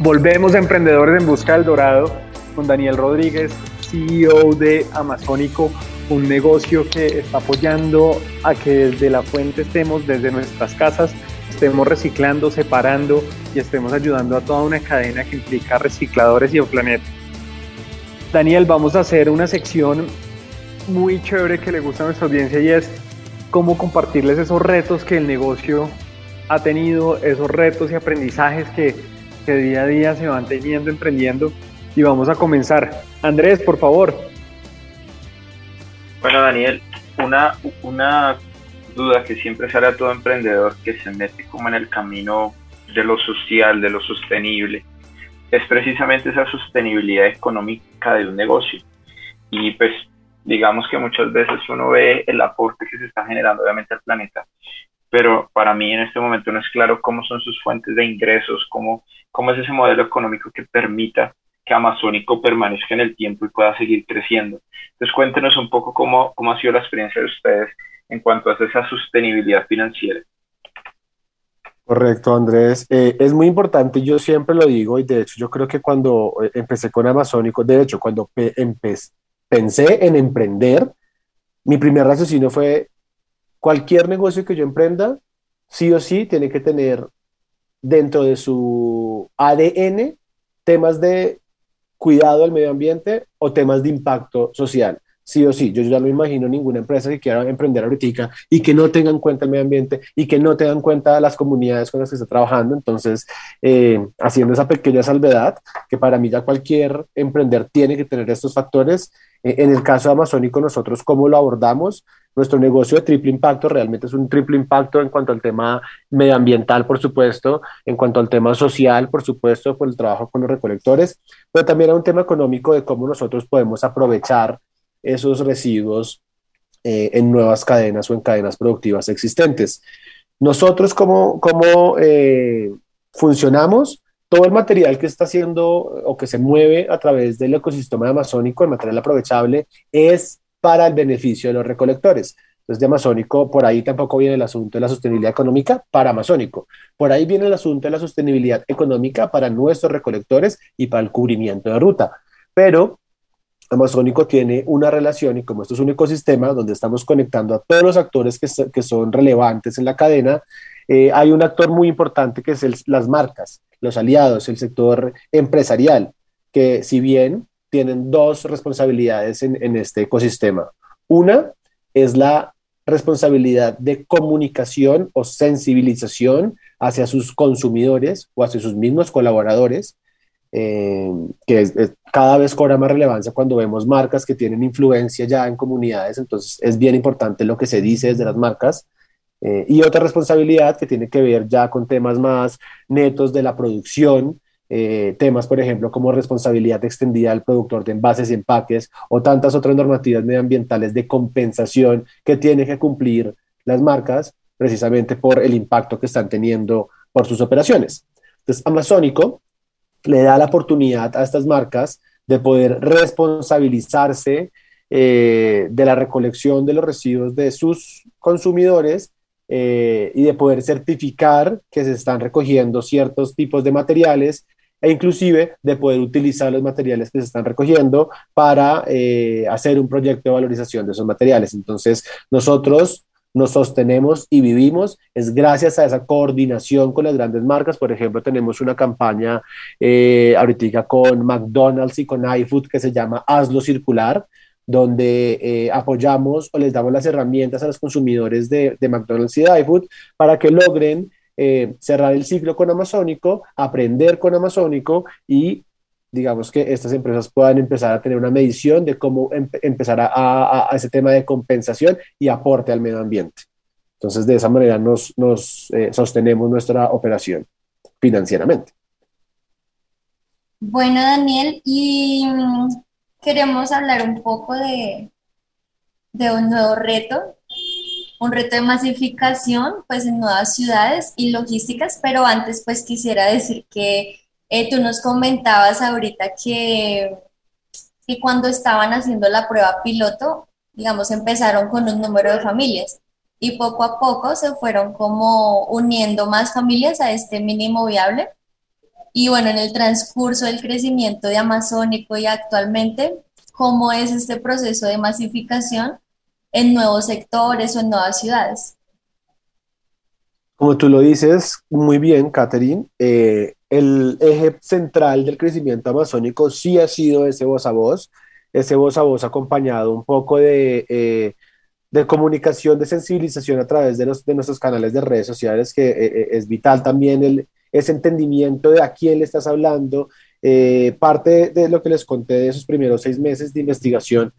Volvemos a Emprendedores en Busca del Dorado con Daniel Rodríguez, CEO de Amazónico, un negocio que está apoyando a que desde la fuente estemos, desde nuestras casas, estemos reciclando, separando y estemos ayudando a toda una cadena que implica recicladores y el planeta. Daniel, vamos a hacer una sección muy chévere que le gusta a nuestra audiencia y es cómo compartirles esos retos que el negocio ha tenido, esos retos y aprendizajes que que día a día se van teniendo, emprendiendo. Y vamos a comenzar. Andrés, por favor. Bueno, Daniel, una, una duda que siempre sale a todo emprendedor que se mete como en el camino de lo social, de lo sostenible, es precisamente esa sostenibilidad económica de un negocio. Y pues digamos que muchas veces uno ve el aporte que se está generando obviamente al planeta, pero para mí en este momento no es claro cómo son sus fuentes de ingresos, cómo, cómo es ese modelo económico que permita que Amazónico permanezca en el tiempo y pueda seguir creciendo. Entonces cuéntenos un poco cómo, cómo ha sido la experiencia de ustedes en cuanto a esa sostenibilidad financiera. Correcto, Andrés. Eh, es muy importante, yo siempre lo digo y de hecho yo creo que cuando eh, empecé con Amazónico, de hecho cuando pe- empe- pensé en emprender, mi primer raciocinio fue cualquier negocio que yo emprenda, sí o sí tiene que tener dentro de su ADN temas de cuidado del medio ambiente o temas de impacto social. Sí o sí, yo ya no imagino ninguna empresa que quiera emprender ahorita y que no tenga en cuenta el medio ambiente y que no tenga en cuenta las comunidades con las que está trabajando. Entonces, eh, haciendo esa pequeña salvedad, que para mí ya cualquier emprender tiene que tener estos factores. Eh, en el caso de Amazónico, nosotros, ¿cómo lo abordamos? Nuestro negocio de triple impacto realmente es un triple impacto en cuanto al tema medioambiental, por supuesto, en cuanto al tema social, por supuesto, por el trabajo con los recolectores, pero también a un tema económico de cómo nosotros podemos aprovechar esos residuos eh, en nuevas cadenas o en cadenas productivas existentes. Nosotros, ¿cómo, cómo eh, funcionamos? Todo el material que está haciendo o que se mueve a través del ecosistema amazónico, el material aprovechable, es para el beneficio de los recolectores. Entonces, de Amazónico, por ahí tampoco viene el asunto de la sostenibilidad económica para Amazónico. Por ahí viene el asunto de la sostenibilidad económica para nuestros recolectores y para el cubrimiento de ruta. Pero Amazónico tiene una relación y como esto es un ecosistema donde estamos conectando a todos los actores que, son relevantes en la cadena, eh, hay un actor muy importante que es las marcas, los aliados, el sector empresarial, que si bien tienen dos responsabilidades en, este ecosistema. Una es la responsabilidad de comunicación o sensibilización hacia sus consumidores o hacia sus mismos colaboradores, eh, que cada vez cobra más relevancia cuando vemos marcas que tienen influencia ya en comunidades, entonces es bien importante lo que se dice desde las marcas. Eh, y otra responsabilidad que tiene que ver ya con temas más netos de la producción, eh, temas, por ejemplo, como responsabilidad extendida al productor de envases y empaques o tantas otras normativas medioambientales de compensación que tienen que cumplir las marcas precisamente por el impacto que están teniendo por sus operaciones. Entonces, Amazónico le da la oportunidad a estas marcas de poder responsabilizarse eh, de la recolección de los residuos de sus consumidores eh, y de poder certificar que se están recogiendo ciertos tipos de materiales e inclusive de poder utilizar los materiales que se están recogiendo para eh, hacer un proyecto de valorización de esos materiales. Entonces, nosotros nos sostenemos y vivimos es gracias a esa coordinación con las grandes marcas. Por ejemplo, tenemos una campaña eh, ahorita con McDonald's y con iFood que se llama Hazlo Circular, donde eh, apoyamos o les damos las herramientas a los consumidores de, de McDonald's y de iFood para que logren eh, cerrar el ciclo con Amazónico, aprender con Amazónico y digamos que estas empresas puedan empezar a tener una medición de cómo em empezar a, ese tema de compensación y aporte al medio ambiente. Entonces, de esa manera nos, nos eh, sostenemos nuestra operación financieramente. Bueno, Daniel, y mm, queremos hablar un poco de, de un nuevo reto, un reto de masificación, pues en nuevas ciudades y logísticas, pero antes pues quisiera decir que eh, tú nos comentabas ahorita que, que cuando estaban haciendo la prueba piloto, digamos, empezaron con un número de familias y poco a poco se fueron como uniendo más familias a este mínimo viable. Y bueno, en el transcurso del crecimiento de Amazónico y actualmente, ¿cómo es este proceso de masificación en nuevos sectores o en nuevas ciudades? Como tú lo dices muy bien, Catherine, eh, el eje central del crecimiento amazónico sí ha sido ese voz a voz, ese voz a voz acompañado un poco de, eh, de comunicación, de sensibilización a través de, los, de nuestros canales de redes sociales, que eh, es vital también el, ese entendimiento de a quién le estás hablando. Parte de lo que les conté de esos primeros seis meses de investigación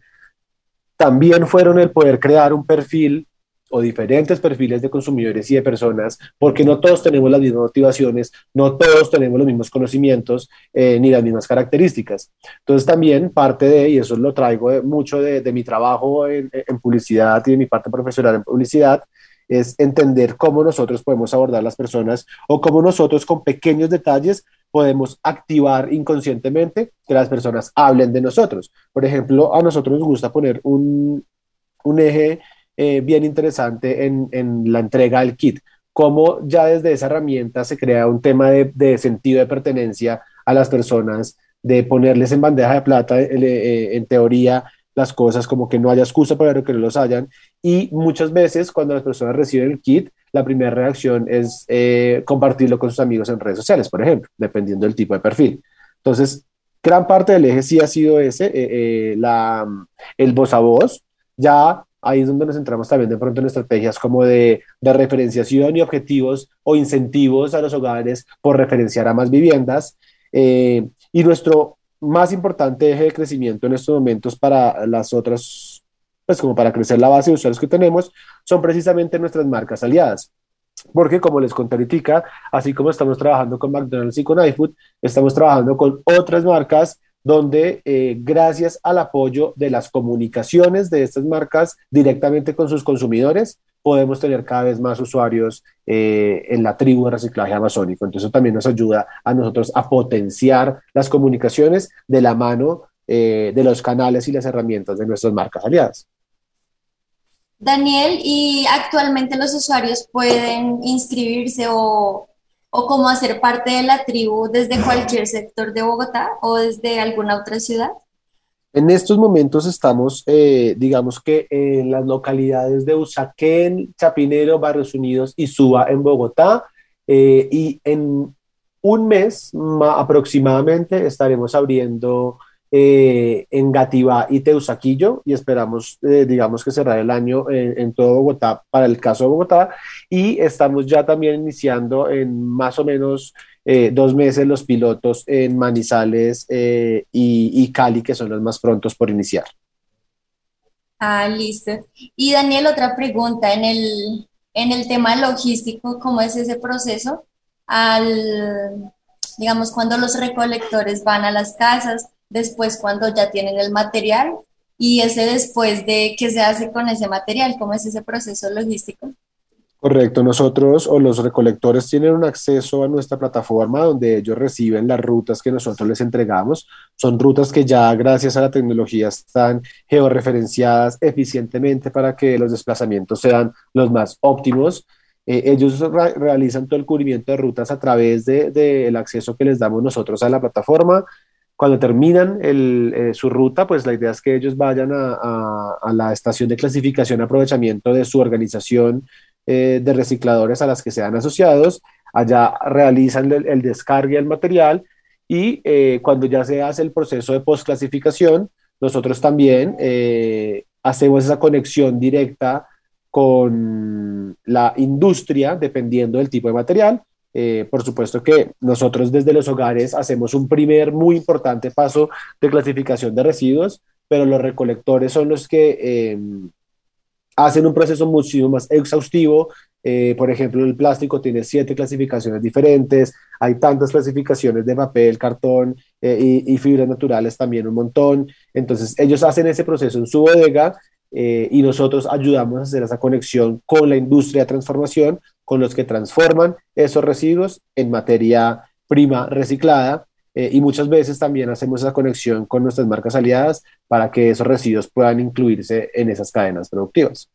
también fueron el poder crear un perfil o diferentes perfiles de consumidores y de personas, porque no todos tenemos las mismas motivaciones, no todos tenemos los mismos conocimientos eh, ni las mismas características. Entonces también parte de, y eso lo traigo mucho de, de, mi trabajo en, en, publicidad y de mi parte profesional en publicidad, es entender cómo nosotros podemos abordar las personas o cómo nosotros con pequeños detalles podemos activar inconscientemente que las personas hablen de nosotros. Por ejemplo, a nosotros nos gusta poner un, un eje eh, bien interesante en, en, la entrega del kit, cómo ya desde esa herramienta se crea un tema de, de sentido de pertenencia a las personas, de ponerles en bandeja de plata, eh, eh, en teoría, las cosas como que no haya excusa para que no los hayan. Y muchas veces cuando las personas reciben el kit, la primera reacción es eh, compartirlo con sus amigos en redes sociales, por ejemplo, dependiendo del tipo de perfil. Entonces, gran parte del eje sí ha sido ese, eh, eh, la, el voz a voz. Ya ahí es donde nos centramos también de pronto en estrategias como de, de referenciación y objetivos o incentivos a los hogares por referenciar a más viviendas. y nuestro más importante eje de crecimiento en estos momentos para las otras, pues como para crecer la base de usuarios que tenemos, son precisamente nuestras marcas aliadas. Porque como les conté ahorita, así como estamos trabajando con McDonald's y con iFood, estamos trabajando con otras marcas donde eh, gracias al apoyo de las comunicaciones de estas marcas directamente con sus consumidores, podemos tener cada vez más usuarios eh, en la tribu de reciclaje amazónico. Entonces eso también nos ayuda a nosotros a potenciar las comunicaciones de la mano eh, de los canales y las herramientas de nuestras marcas aliadas. Daniel, ¿y actualmente los usuarios pueden inscribirse o, o cómo hacer parte de la tribu desde cualquier sector de Bogotá o desde alguna otra ciudad? En estos momentos estamos, eh, digamos que en las localidades de Usaquén, Chapinero, Barrios Unidos y Suba en Bogotá. Eh, y en un mes aproximadamente estaremos abriendo eh, en Gativá y Teusaquillo y esperamos, eh, digamos que cerrar el año en, en, todo Bogotá para el caso de Bogotá y estamos ya también iniciando en más o menos eh, dos meses los pilotos en Manizales y, y, Cali, que son los más prontos por iniciar. Ah, listo. Y Daniel, otra pregunta, en el, en el tema logístico, ¿cómo es ese proceso? Al, digamos, cuando los recolectores van a las casas, después cuando ya tienen el material y ese después de qué se hace con ese material, cómo es ese proceso logístico. Correcto, nosotros o los recolectores tienen un acceso a nuestra plataforma donde ellos reciben las rutas que nosotros les entregamos. Son rutas que ya gracias a la tecnología están georreferenciadas eficientemente para que los desplazamientos sean los más óptimos. Eh, ellos re realizan todo el cubrimiento de rutas a través del de, de acceso que les damos nosotros a la plataforma cuando terminan el, eh, su ruta, pues la idea es que ellos vayan a, a, a la estación de clasificación aprovechamiento de su organización eh, de recicladores a las que sean asociados, allá realizan el, el del material y eh, cuando ya se hace el proceso de postclasificación, nosotros también eh, hacemos esa conexión directa con la industria, dependiendo del tipo de material, eh, por supuesto que nosotros desde los hogares hacemos un primer muy importante paso de clasificación de residuos, pero los recolectores son los que eh, hacen un proceso muchísimo más exhaustivo. Eh, por ejemplo, el plástico tiene siete clasificaciones diferentes, hay tantas clasificaciones de papel, cartón y, y fibras naturales también un montón. Entonces, ellos hacen ese proceso en su bodega eh, y nosotros ayudamos a hacer esa conexión con la industria de transformación, con los que transforman esos residuos en materia prima reciclada eh, y muchas veces también hacemos esa conexión con nuestras marcas aliadas para que esos residuos puedan incluirse en esas cadenas productivas.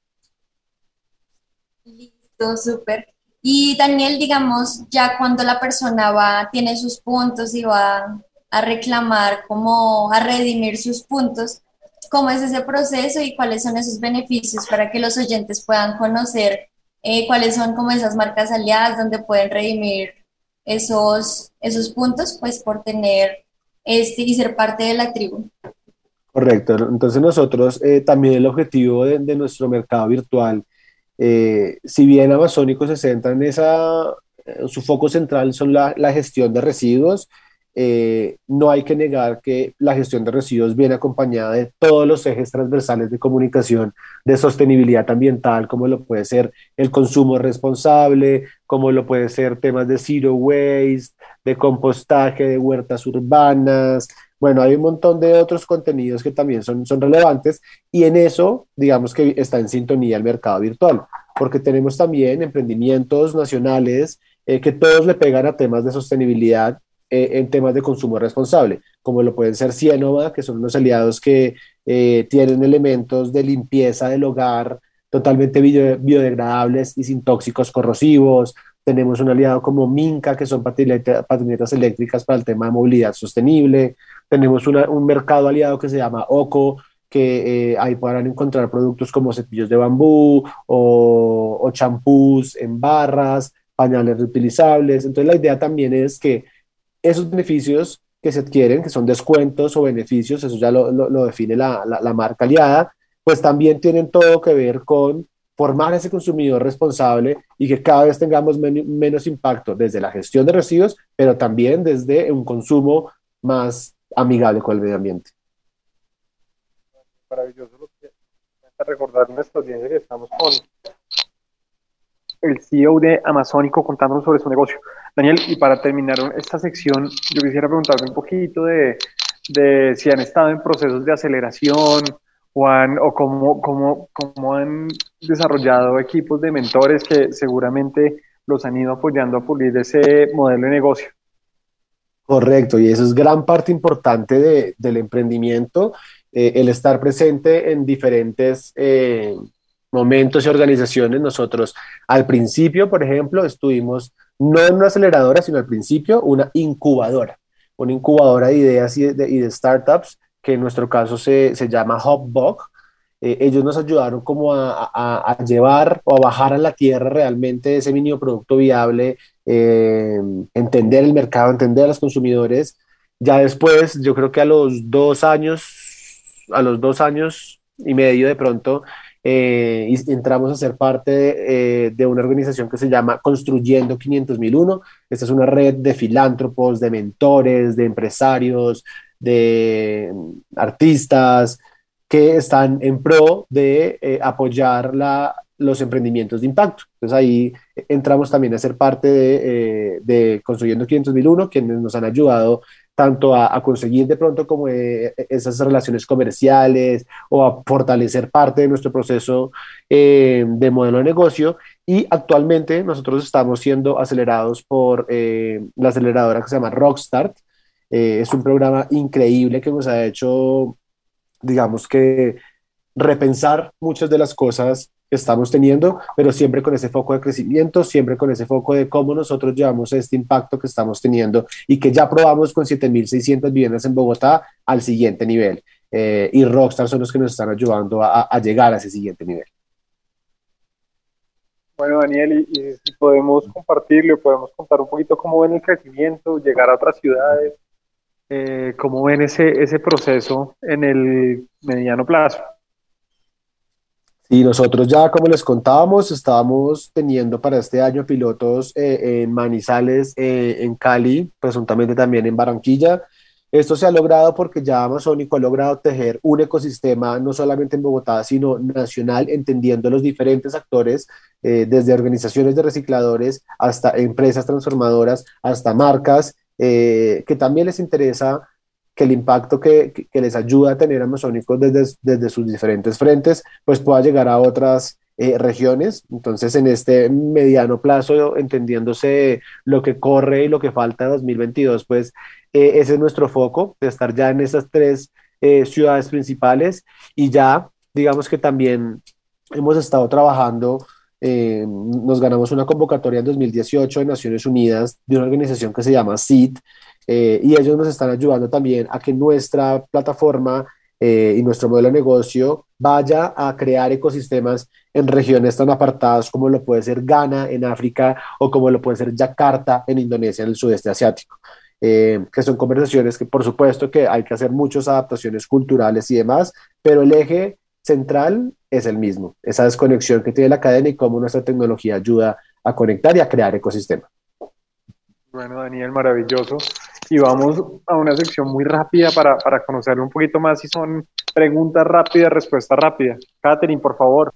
Listo, súper. Y Daniel, digamos, ya cuando la persona va, tiene sus puntos y va a reclamar, como a redimir sus puntos, cómo es ese proceso y cuáles son esos beneficios para que los oyentes puedan conocer eh, cuáles son como esas marcas aliadas donde pueden redimir esos, esos puntos, pues por tener este y ser parte de la tribu. Correcto, entonces nosotros eh, también el objetivo de, nuestro mercado virtual, eh, si bien Amazónico se centra en esa, su foco central son la, la gestión de residuos, eh, no hay que negar que la gestión de residuos viene acompañada de todos los ejes transversales de comunicación de sostenibilidad ambiental, como lo puede ser el consumo responsable, como lo puede ser temas de zero waste, de compostaje, de huertas urbanas. Bueno, hay un montón de otros contenidos que también son, son relevantes y en eso, digamos que está en sintonía el mercado virtual. porque tenemos también emprendimientos nacionales eh, que todos le pegan a temas de sostenibilidad eh, en temas de consumo responsable, como lo pueden ser Cienova, que son unos aliados que eh, tienen elementos de limpieza del hogar totalmente bio- biodegradables y sin tóxicos corrosivos. Tenemos un aliado como Minca, que son patineta- patinetas eléctricas para el tema de movilidad sostenible. Tenemos una- un mercado aliado que se llama OCO, que eh, ahí podrán encontrar productos como cepillos de bambú o champús en barras, pañales reutilizables. Entonces la idea también es que esos beneficios que se adquieren, que son descuentos o beneficios, eso ya lo, lo- define la, la- marca aliada, pues también tienen todo que ver con formar a ese consumidor responsable y que cada vez tengamos men- menos impacto desde la gestión de residuos, pero también desde un consumo más amigable con el medio ambiente. maravilloso lo que recordar nuestra audiencia que estamos con el CEO de Amazónico contándonos sobre su negocio. Daniel, y para terminar esta sección, yo quisiera preguntarle un poquito de, de si han estado en procesos de aceleración o, han, o cómo, cómo, cómo han desarrollado equipos de mentores que seguramente los han ido apoyando a pulir ese modelo de negocio. Correcto, y eso es gran parte importante de- del emprendimiento, eh, el estar presente en diferentes eh, momentos y organizaciones. Nosotros al principio, por ejemplo, estuvimos no en una aceleradora, sino al principio una incubadora, una incubadora de ideas y de, startups, que en nuestro caso se, se llama Hubbox. Eh, ellos nos ayudaron como a, a- a llevar o a bajar a la tierra realmente ese mínimo producto viable eh, entender el mercado, entender a los consumidores. Ya después, yo creo que a los dos años, a los dos años y medio de pronto, eh, y- entramos a ser parte de, eh, de una organización que se llama Construyendo 500.001. Esta es una red de filántropos, de mentores, de empresarios, de artistas que están en pro de eh, apoyar los emprendimientos de impacto. Entonces ahí entramos también a ser parte de, de Construyendo 500.001, quienes nos han ayudado tanto a, conseguir de pronto como eh, esas relaciones comerciales o a fortalecer parte de nuestro proceso eh, de modelo de negocio. Y actualmente nosotros estamos siendo acelerados por eh, la aceleradora que se llama Rockstart. Es un programa increíble que nos ha hecho, digamos que, repensar muchas de las cosas estamos teniendo, pero siempre con ese foco de crecimiento, siempre con ese foco de cómo nosotros llevamos este impacto que estamos teniendo y que ya probamos con 7.600 viviendas en Bogotá al siguiente nivel. Eh, y Rockstar son los que nos están ayudando a, llegar a ese siguiente nivel. Bueno, Daniel, y, y si podemos compartirlo, podemos contar un poquito cómo ven el crecimiento, llegar a otras ciudades, eh, cómo ven ese, ese proceso en el mediano plazo. Y nosotros ya, como les contábamos, estábamos teniendo para este año pilotos eh, en Manizales, eh, en Cali, presuntamente también en Barranquilla. Esto se ha logrado porque ya Amazónico ha logrado tejer un ecosistema no solamente en Bogotá, sino nacional, entendiendo los diferentes actores, eh, desde organizaciones de recicladores hasta empresas transformadoras, hasta marcas, que también les interesa que el impacto que, que, les ayuda a tener Amazónico desde, desde sus diferentes frentes, pues pueda llegar a otras eh, regiones. Entonces, en este mediano plazo, entendiéndose lo que corre y lo que falta de 2022, pues eh, ese es nuestro foco, de estar ya en esas tres eh, ciudades principales y ya, digamos que también hemos estado trabajando, nos ganamos una convocatoria en 2018 de Naciones Unidas de una organización que se llama CID, eh, y ellos nos están ayudando también a que nuestra plataforma eh, y nuestro modelo de negocio vaya a crear ecosistemas en regiones tan apartadas como lo puede ser Ghana en África o como lo puede ser Yakarta en Indonesia en el sudeste asiático. Eh, que son conversaciones que por supuesto que hay que hacer muchas adaptaciones culturales y demás, pero el eje central es el mismo, esa desconexión que tiene la cadena y cómo nuestra tecnología ayuda a conectar y a crear ecosistemas. Bueno, Daniel, maravilloso. Y vamos a una sección muy rápida para, para conocer un poquito más si son preguntas rápidas, respuesta rápida. Catherine, por favor.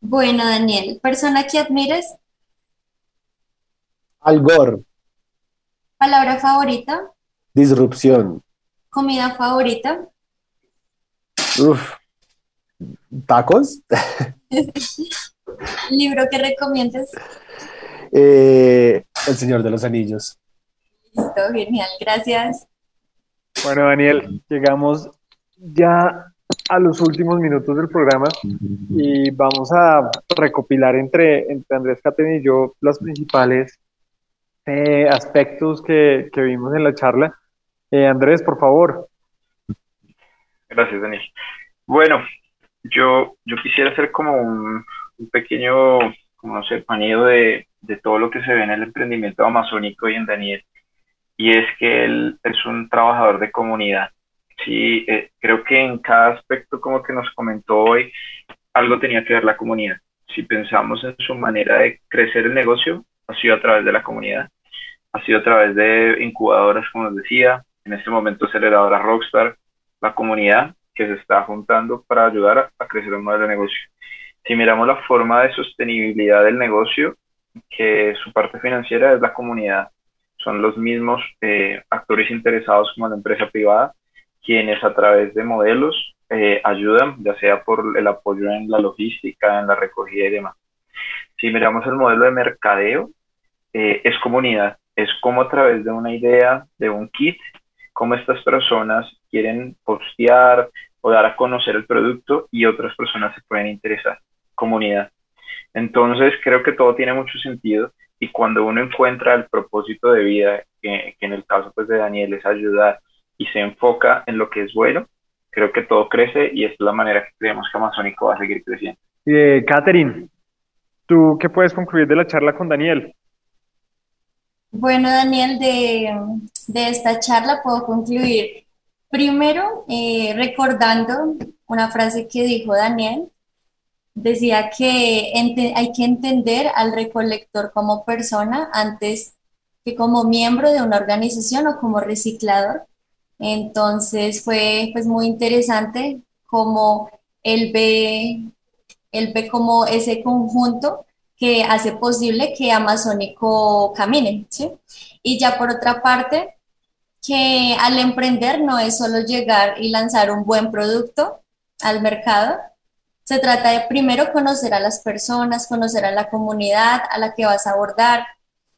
Bueno, Daniel, ¿persona que admires? Al Gore, ¿Palabra favorita? disrupción. ¿Comida favorita? Uf. ¿Tacos? (laughs) ¿Libro que recomiendes? Eh, El Señor de los Anillos. Listo, genial, gracias. Bueno, Daniel, llegamos ya a los últimos minutos del programa y vamos a recopilar entre, entre Andrés Catena y yo los principales eh, aspectos que, que vimos en la charla. Eh, Andrés, por favor. Gracias, Daniel. Bueno, yo, yo quisiera hacer como un, un pequeño, como no sé, paneo de, de todo lo que se ve en el emprendimiento amazónico y en Daniel. Y es que él es un trabajador de comunidad. Sí, eh, creo que en cada aspecto como que nos comentó hoy, algo tenía que ver la comunidad. Si pensamos en su manera de crecer el negocio, ha sido a través de la comunidad, ha sido a través de incubadoras, como nos decía, en este momento aceleradora Rockstar, la comunidad que se está juntando para ayudar a, a crecer un modelo de negocio. Si miramos la forma de sostenibilidad del negocio, que su parte financiera es la comunidad, son los mismos eh, actores interesados como la empresa privada, quienes a través de modelos eh, ayudan, ya sea por el apoyo en la logística, en la recogida y demás. Si miramos el modelo de mercadeo, eh, es comunidad, es como a través de una idea, de un kit, cómo estas personas quieren postear o dar a conocer el producto y otras personas se pueden interesar. Comunidad. Entonces creo que todo tiene mucho sentido y cuando uno encuentra el propósito de vida, que, que en el caso pues de Daniel es ayudar y se enfoca en lo que es bueno, creo que todo crece y es la manera que creemos que Amazónico va a seguir creciendo. Eh, Catherine, ¿tú qué puedes concluir de la charla con Daniel? Bueno, Daniel, de, de esta charla puedo concluir primero eh, recordando una frase que dijo Daniel. Decía que hay que entender al recolector como persona antes que como miembro de una organización o como reciclador. Entonces fue pues muy interesante como él ve, él ve como ese conjunto que hace posible que Amazónico camine. Y ya por otra parte, que al emprender no es solo llegar y lanzar un buen producto al mercado, se trata de primero conocer a las personas, conocer a la comunidad a la que vas a abordar,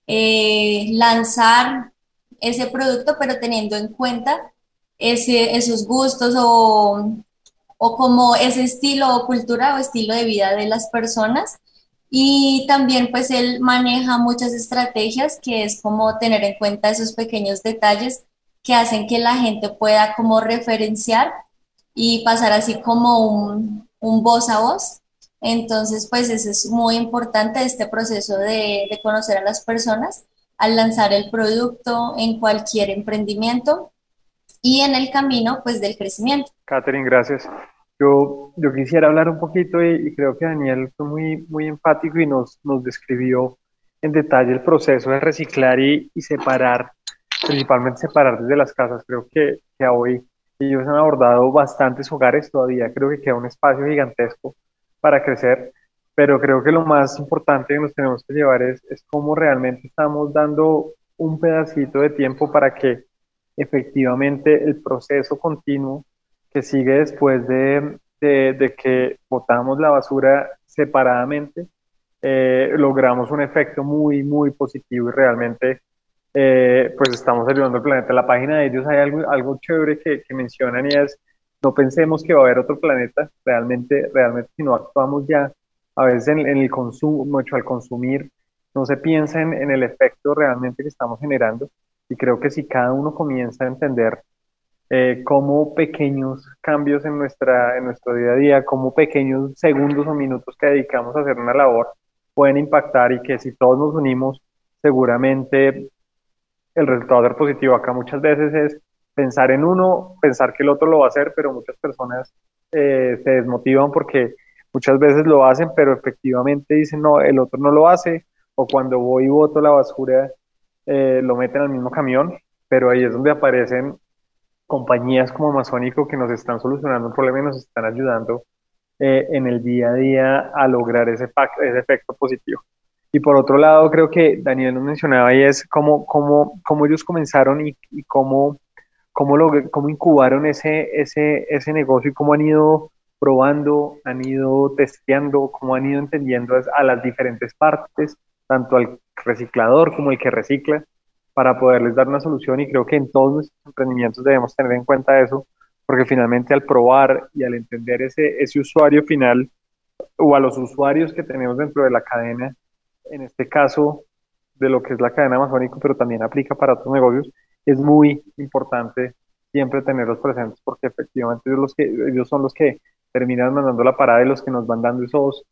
eh, lanzar ese producto, pero teniendo en cuenta ese, esos gustos o, o como ese estilo o cultura o estilo de vida de las personas. Y también pues él maneja muchas estrategias que es como tener en cuenta esos pequeños detalles que hacen que la gente pueda como referenciar y pasar así como un, un voz a voz. Entonces, pues eso es muy importante, este proceso de, de conocer a las personas al lanzar el producto en cualquier emprendimiento y en el camino, pues, del crecimiento. Catherine, gracias. Yo, yo quisiera hablar un poquito y, y creo que Daniel fue muy, muy enfático y nos, nos describió en detalle el proceso de reciclar y, y separar, principalmente separar desde las casas. Creo que, que hoy ellos han abordado bastantes hogares todavía, creo que queda un espacio gigantesco para crecer, pero creo que lo más importante que nos tenemos que llevar es, es cómo realmente estamos dando un pedacito de tiempo para que efectivamente el proceso continuo que sigue después de, de, de que botamos la basura separadamente, eh, logramos un efecto muy, muy positivo y realmente eh, pues estamos ayudando al planeta. La página de ellos hay algo, algo chévere que, mencionan y es, no pensemos que va a haber otro planeta, realmente, realmente si no actuamos ya, a veces en, el consumo, mucho al consumir, no se piensa en, en el efecto realmente que estamos generando y creo que si cada uno comienza a entender eh, cómo pequeños cambios en, nuestra, en nuestro día a día, cómo pequeños segundos o minutos que dedicamos a hacer una labor pueden impactar y que si todos nos unimos, seguramente el resultado ser positivo. Acá muchas veces es pensar en uno, pensar que el otro lo va a hacer, pero muchas personas eh, se desmotivan porque muchas veces lo hacen, pero efectivamente dicen, no, el otro no lo hace, o cuando voy y boto la basura, eh, lo meten al mismo camión, pero ahí es donde aparecen compañías como Amazónico que nos están solucionando un problema y nos están ayudando eh, en el día a día a lograr ese efecto positivo. Y por otro lado, creo que Daniel nos mencionaba y es cómo, cómo, cómo ellos comenzaron y, cómo, cómo, cómo incubaron ese, ese, ese negocio y cómo han ido probando, han ido testeando, cómo han ido entendiendo a las diferentes partes, tanto al reciclador como el que recicla, para poderles dar una solución. Y creo que en todos nuestros emprendimientos debemos tener en cuenta eso, porque finalmente al probar y al entender ese, ese usuario final o a los usuarios que tenemos dentro de la cadena, en este caso de lo que es la cadena amazónica, pero también aplica para otros negocios, es muy importante siempre tenerlos presentes porque efectivamente ellos, los que, ellos son los que terminan mandando la parada y los que nos van dando esos,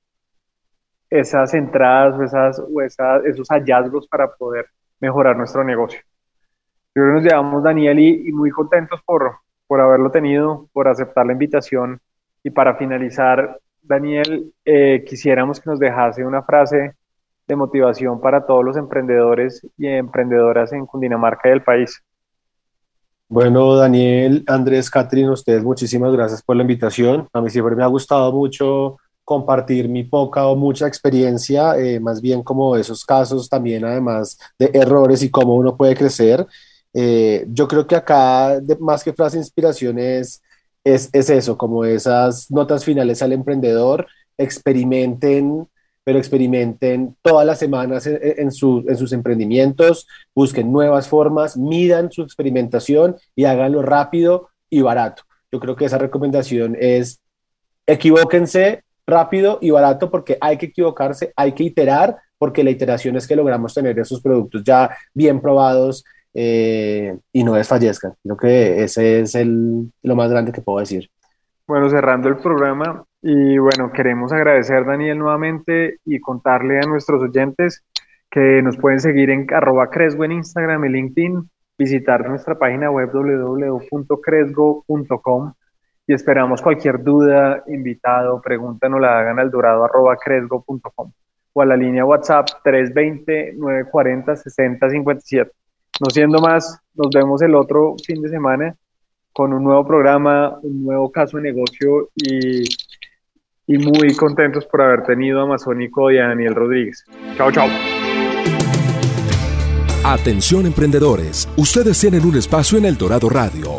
esas entradas o, esas, o esas, esos hallazgos para poder mejorar nuestro negocio. Yo creo que nos llevamos, Daniel, y, y muy contentos por, por haberlo tenido, por aceptar la invitación. Y para finalizar, Daniel, eh, quisiéramos que nos dejase una frase de motivación para todos los emprendedores y emprendedoras en Cundinamarca y el país. Bueno, Daniel, Andrés, Catherine, ustedes muchísimas gracias por la invitación. A mí siempre me ha gustado mucho compartir mi poca o mucha experiencia, eh, más bien como esos casos también, además de errores y cómo uno puede crecer. Eh, yo creo que acá, de, más que frase de inspiración, es, es, es eso, como esas notas finales al emprendedor, experimenten pero experimenten todas las semanas en, en, su, en, sus emprendimientos, busquen nuevas formas, midan su experimentación y háganlo rápido y barato. Yo creo que esa recomendación es equivóquense rápido y barato porque hay que equivocarse, hay que iterar, porque la iteración es que logramos tener esos productos ya bien probados eh, y no desfallezcan. Creo que ese es el, lo más grande que puedo decir. Bueno, cerrando el programa, y bueno, queremos agradecer Daniel nuevamente y contarle a nuestros oyentes que nos pueden seguir en arroba Cresgo en Instagram y LinkedIn, visitar nuestra página web www.cresgo.com y esperamos cualquier duda, invitado, pregunta, nos la hagan al dorado arroba cresgo.com o a la línea WhatsApp 320-940-6057. No siendo más, nos vemos el otro fin de semana con un nuevo programa, un nuevo caso de negocio y y muy contentos por haber tenido a Amazónico y a Daniel Rodríguez. Chao, chao. Atención emprendedores, ustedes tienen un espacio en El Dorado Radio.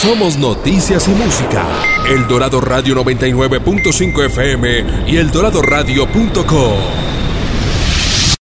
Somos noticias y música. El Dorado Radio 99.5 FM y eldoradoradio.com.